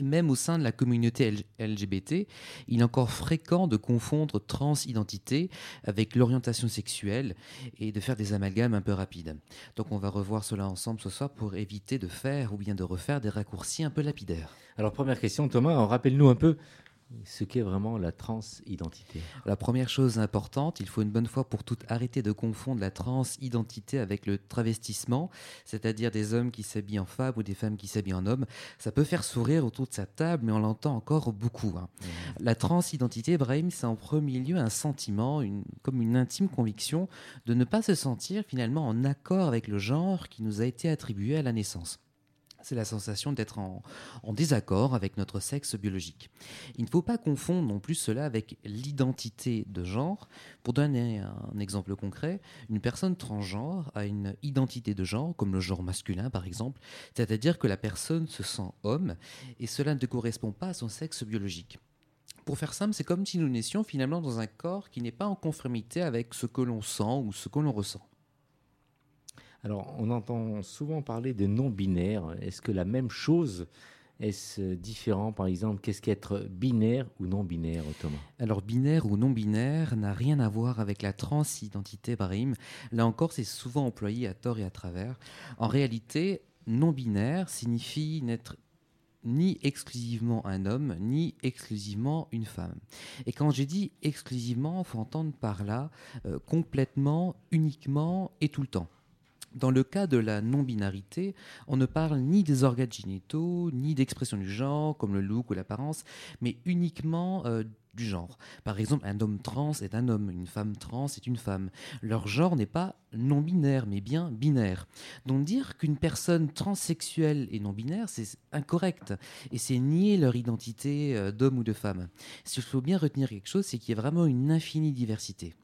Même au sein de la communauté LGBT, il est encore fréquent de confondre transidentité avec l'orientation sexuelle et de faire des amalgames un peu rapides. Donc on va revoir cela ensemble ce soir pour éviter de faire ou bien de refaire des raccourcis un peu lapidaires. Alors première question, Thomas, rappelle-nous un peu ce qu'est vraiment la transidentité. La première chose importante, il faut une bonne fois pour toutes arrêter de confondre la transidentité avec le travestissement, c'est-à-dire des hommes qui s'habillent en femme ou des femmes qui s'habillent en homme. Ça peut faire sourire autour de sa table, mais on l'entend encore beaucoup. hein. La transidentité, Brahim, c'est en premier lieu un sentiment, une, comme une intime conviction de ne pas se sentir finalement en accord avec le genre qui nous a été attribué à la naissance. C'est la sensation d'être en, désaccord avec notre sexe biologique. Il ne faut pas confondre non plus cela avec l'identité de genre. Pour donner un exemple concret, une personne transgenre a une identité de genre, comme le genre masculin par exemple, c'est-à-dire que la personne se sent homme et cela ne correspond pas à son sexe biologique. Pour faire simple, c'est comme si nous naissions finalement dans un corps qui n'est pas en conformité avec ce que l'on sent ou ce que l'on ressent. Alors, on entend souvent parler de non-binaire. Est-ce que la même chose est-ce différent, par exemple Qu'est-ce qu'être binaire ou non-binaire, Thomas? Alors, binaire ou non-binaire n'a rien à voir avec la transidentité, Brahim. Là encore, c'est souvent employé à tort et à travers. En réalité, non-binaire signifie n'être ni exclusivement un homme, ni exclusivement une femme. Et quand je dis exclusivement, il faut entendre par là euh, complètement, uniquement et tout le temps. Dans le cas de la non-binarité, on ne parle ni des organes génitaux, ni d'expression du genre, comme le look ou l'apparence, mais uniquement euh, du genre. Par exemple, un homme trans est un homme, une femme trans est une femme. Leur genre n'est pas non-binaire, mais bien binaire. Donc dire qu'une personne transsexuelle est non-binaire, c'est incorrect. Et c'est nier leur identité euh, d'homme ou de femme. S'il faut bien retenir quelque chose, c'est qu'il y a vraiment une infinie diversité.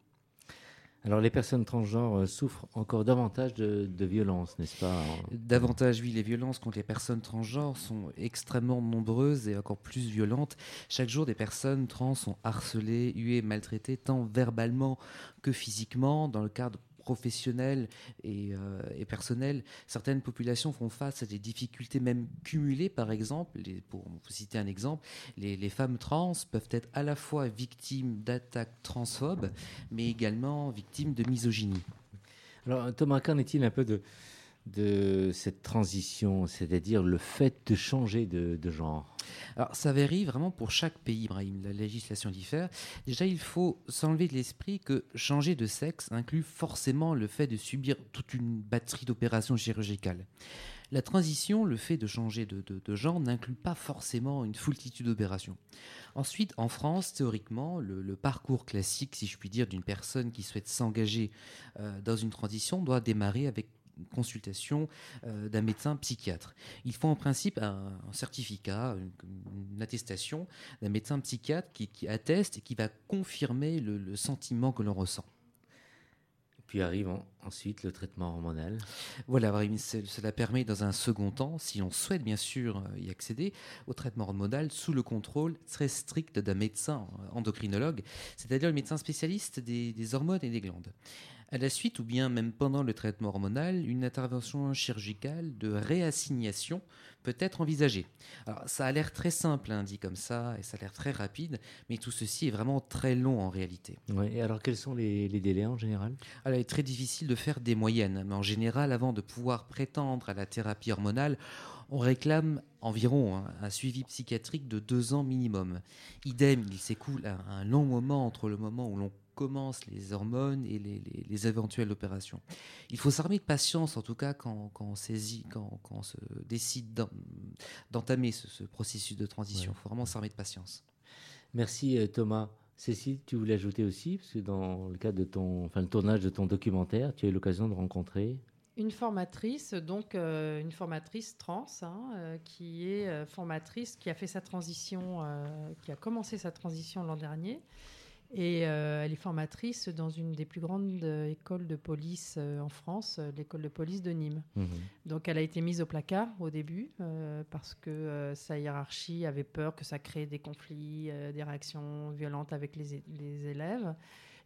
Alors, les personnes transgenres euh, souffrent encore davantage de, de violences, n'est-ce pas Davantage, oui, les violences contre les personnes transgenres sont extrêmement nombreuses et encore plus violentes. Chaque jour, des personnes trans sont harcelées, huées, maltraitées, tant verbalement que physiquement, dans le cadre professionnel et, euh. Certaines populations font face à des difficultés même cumulées, par exemple, les, pour citer un exemple, les, les femmes trans peuvent être à la fois victimes d'attaques transphobes, mais également victimes de misogynie. Alors, Thomas, qu'en est-il un peu de, de cette transition, c'est-à-dire le fait de changer de, genre Alors, ça varie vraiment pour chaque pays, Brahim. La législation diffère. Déjà, il faut s'enlever de l'esprit que changer de sexe inclut forcément le fait de subir toute une batterie d'opérations chirurgicales. La transition, le fait de changer de, genre, n'inclut pas forcément une foultitude d'opérations. Ensuite, en France, théoriquement, le, parcours classique, si je puis dire, d'une personne qui souhaite s'engager euh, dans une transition doit démarrer avec consultation euh, d'un médecin psychiatre. Il faut en principe un, un certificat, une, une attestation d'un médecin psychiatre qui, qui atteste et qui va confirmer le, le sentiment que l'on ressent. Puis arrive ensuite le traitement hormonal. Voilà, cela permet dans un second temps, si on souhaite bien sûr euh, y accéder, au traitement hormonal sous le contrôle très strict d'un médecin endocrinologue, c'est-à-dire le médecin spécialiste des hormones et des glandes. À la suite ou bien même pendant le traitement hormonal, une intervention chirurgicale de réassignation peut être envisagée. Alors ça a l'air très simple, hein, dit comme ça, et ça a l'air très rapide, mais tout ceci est vraiment très long en réalité. Ouais, et alors quels sont les, délais en général? Alors, Il est très difficile de faire des moyennes, mais en général, avant de pouvoir prétendre à la thérapie hormonale, on réclame environ hein, un suivi psychiatrique de deux ans minimum. Idem, il s'écoule un long moment entre le moment où l'on commencent les hormones et les, éventuelles opérations. Il faut s'armer de patience, en tout cas, quand, on, saisit, quand, on se décide d'entamer ce, processus de transition. Il faut vraiment s'armer de patience. Merci euh, Thomas. Cécile, tu voulais ajouter aussi, parce que dans le cadre de ton, enfin, le tournage de ton documentaire, tu as eu l'occasion de rencontrer une formatrice, donc euh, une formatrice trans, hein, euh, qui est formatrice, qui a fait sa transition, qui a commencé sa transition l'an dernier, et euh, elle est formatrice dans une des plus grandes euh, écoles de police euh, en France, l'école de police de Nîmes. Mhm. Donc elle a été mise au placard au début parce que sa hiérarchie avait peur que ça crée des conflits, des réactions violentes avec les, les, élèves.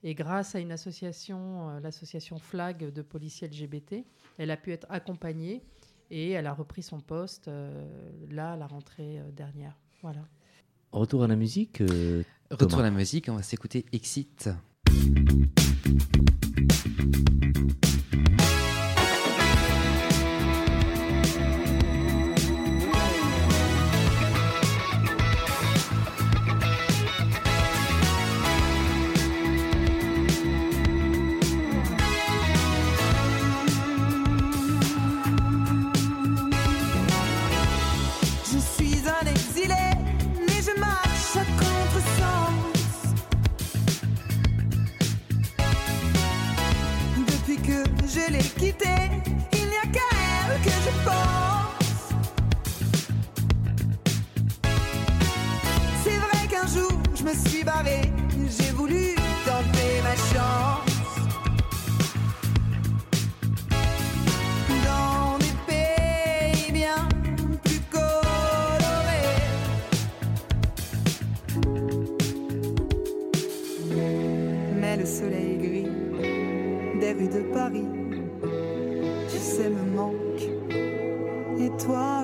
Et grâce à une association, l'association FLAG de policiers LGBT, elle a pu être accompagnée et elle a repris son poste là à la rentrée dernière. Voilà. Retour à la musique. Retour à la musique, on va s'écouter Exit. le soleil gris des rues de Paris. Tu sais, me manque. Et toi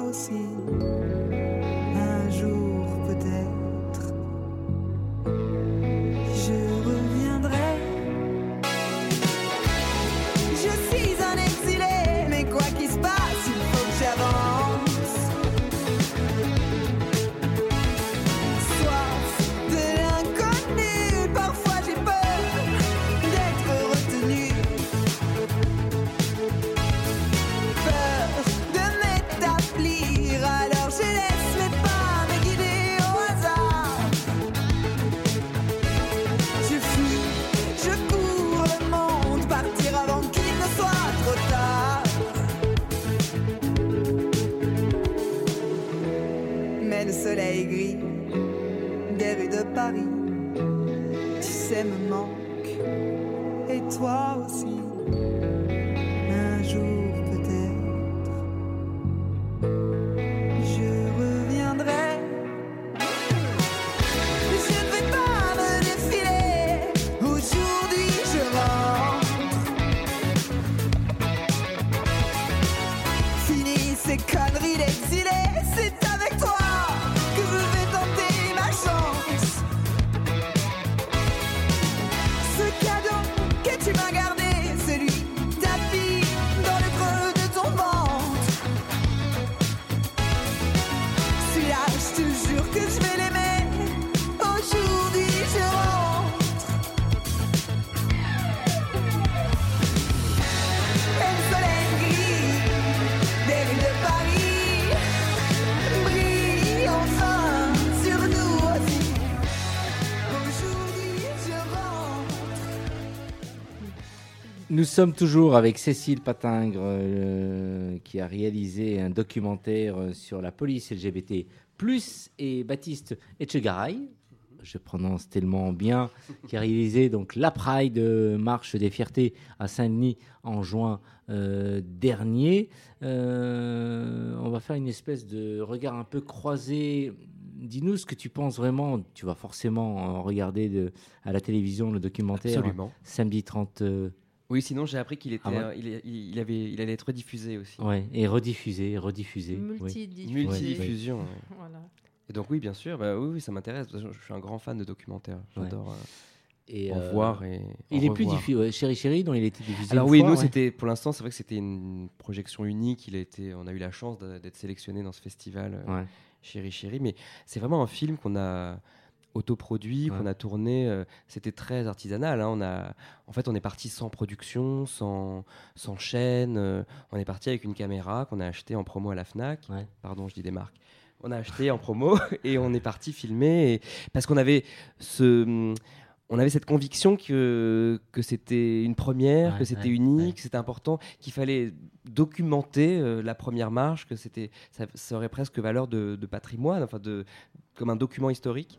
Nous sommes toujours avec Cécile Patingre euh, qui a réalisé un documentaire sur la police LGBT+, et Baptiste Etchegaray. je prononce tellement bien, qui a réalisé donc la Pride Marche des Fiertés à Saint-Denis en juin dernier. on va faire une espèce de regard un peu croisé dis-nous ce que tu penses vraiment. Tu vas forcément regarder de, à la télévision le documentaire Absolument. samedi 30. Euh, oui, sinon j'ai appris qu'il était, ah il, avait, il allait être rediffusé aussi. Ouais, et rediffusé, rediffusé. Multidiffusion. voilà. Et donc oui, bien sûr, bah, oui, ça m'intéresse. Je suis un grand fan de documentaires. J'adore. Euh, et en euh, voir et il est plus diffusé Chéri Chéri dont il a été diffusé alors oui nous c'était pour l'instant c'est vrai que c'était une projection unique il a été on a eu la chance d'être sélectionné dans ce festival Chéri Chéri. Mais c'est vraiment un film qu'on a autoproduit, qu'on a tourné. Euh, c'était très artisanal. Hein. On a, en fait, on est parti sans production, sans, sans chaîne. Euh, on est parti avec une caméra qu'on a achetée en promo à la Fnac. Pardon, je dis des marques. On a acheté en promo et on est parti filmer parce qu'on avait ce on avait cette conviction que, que c'était une première, que c'était unique, c'était important, qu'il fallait documenter euh, la première marche, que c'était, ça, aurait presque valeur de, patrimoine, enfin de, comme un document historique.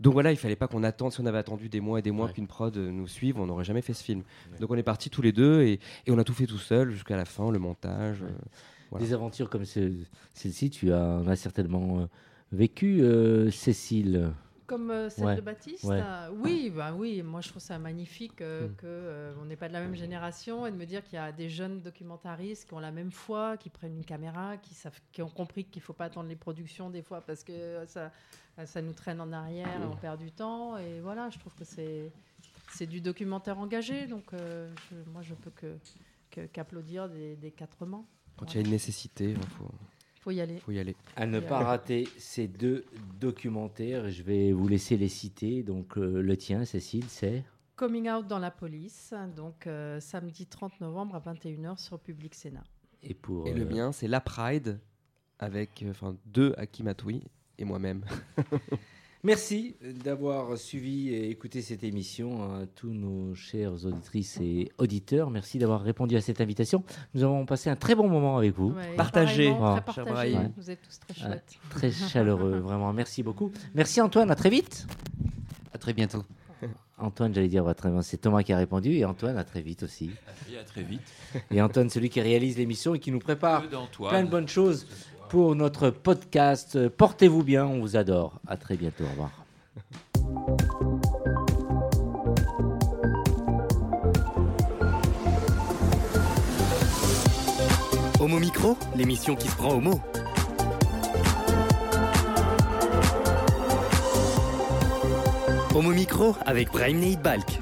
Donc voilà, il fallait pas qu'on attende. Si on avait attendu des mois et des mois qu'une prod nous suive, on n'aurait jamais fait ce film. Donc on est parti tous les deux et, et, on a tout fait tout seul jusqu'à la fin, le montage. Euh, des aventures comme celle-ci, tu as, en as certainement euh, vécu, Cécile? Comme euh, celle de Baptiste euh, Oui, bah oui, moi je trouve ça magnifique euh, mm. qu'on n'est pas de la même génération et de me dire qu'il y a des jeunes documentaristes qui ont la même foi, qui prennent une caméra, qui, savent, qui ont compris qu'il ne faut pas attendre les productions des fois parce que ça, ça nous traîne en arrière on perd du temps. Et voilà, je trouve que c'est, c'est du documentaire engagé, donc moi je peux que, qu'applaudir des, des quatre mains. Quand il y a une nécessité, il faut faut y aller. Faut y aller. À ne pas rater ces deux documentaires, je vais vous laisser les citer. Donc euh, le tien, Cécile, c'est Coming Out dans la police, donc euh, samedi 30 novembre à 21h sur Public Sénat. Et, pour, et le euh, mien, c'est La Pride, avec enfin deux Akimatui et moi-même. Merci d'avoir suivi et écouté cette émission à tous nos chers auditrices et auditeurs. Merci d'avoir répondu à cette invitation. Nous avons passé un très bon moment avec vous. partagé. partagé. Vous êtes tous très chouettes. très chaleureux, vraiment. Merci beaucoup. Merci Antoine, à très vite. À très bientôt. Antoine, j'allais dire, c'est Thomas qui a répondu et Antoine, à très vite aussi. Et à très vite. Et Antoine, celui qui réalise l'émission et qui nous prépare plein de bonnes choses pour notre podcast. Portez-vous bien, on vous adore. À très bientôt. Au revoir. Homo Micro, l'émission qui se prend au mot. Homo Micro avec Brahim Balk.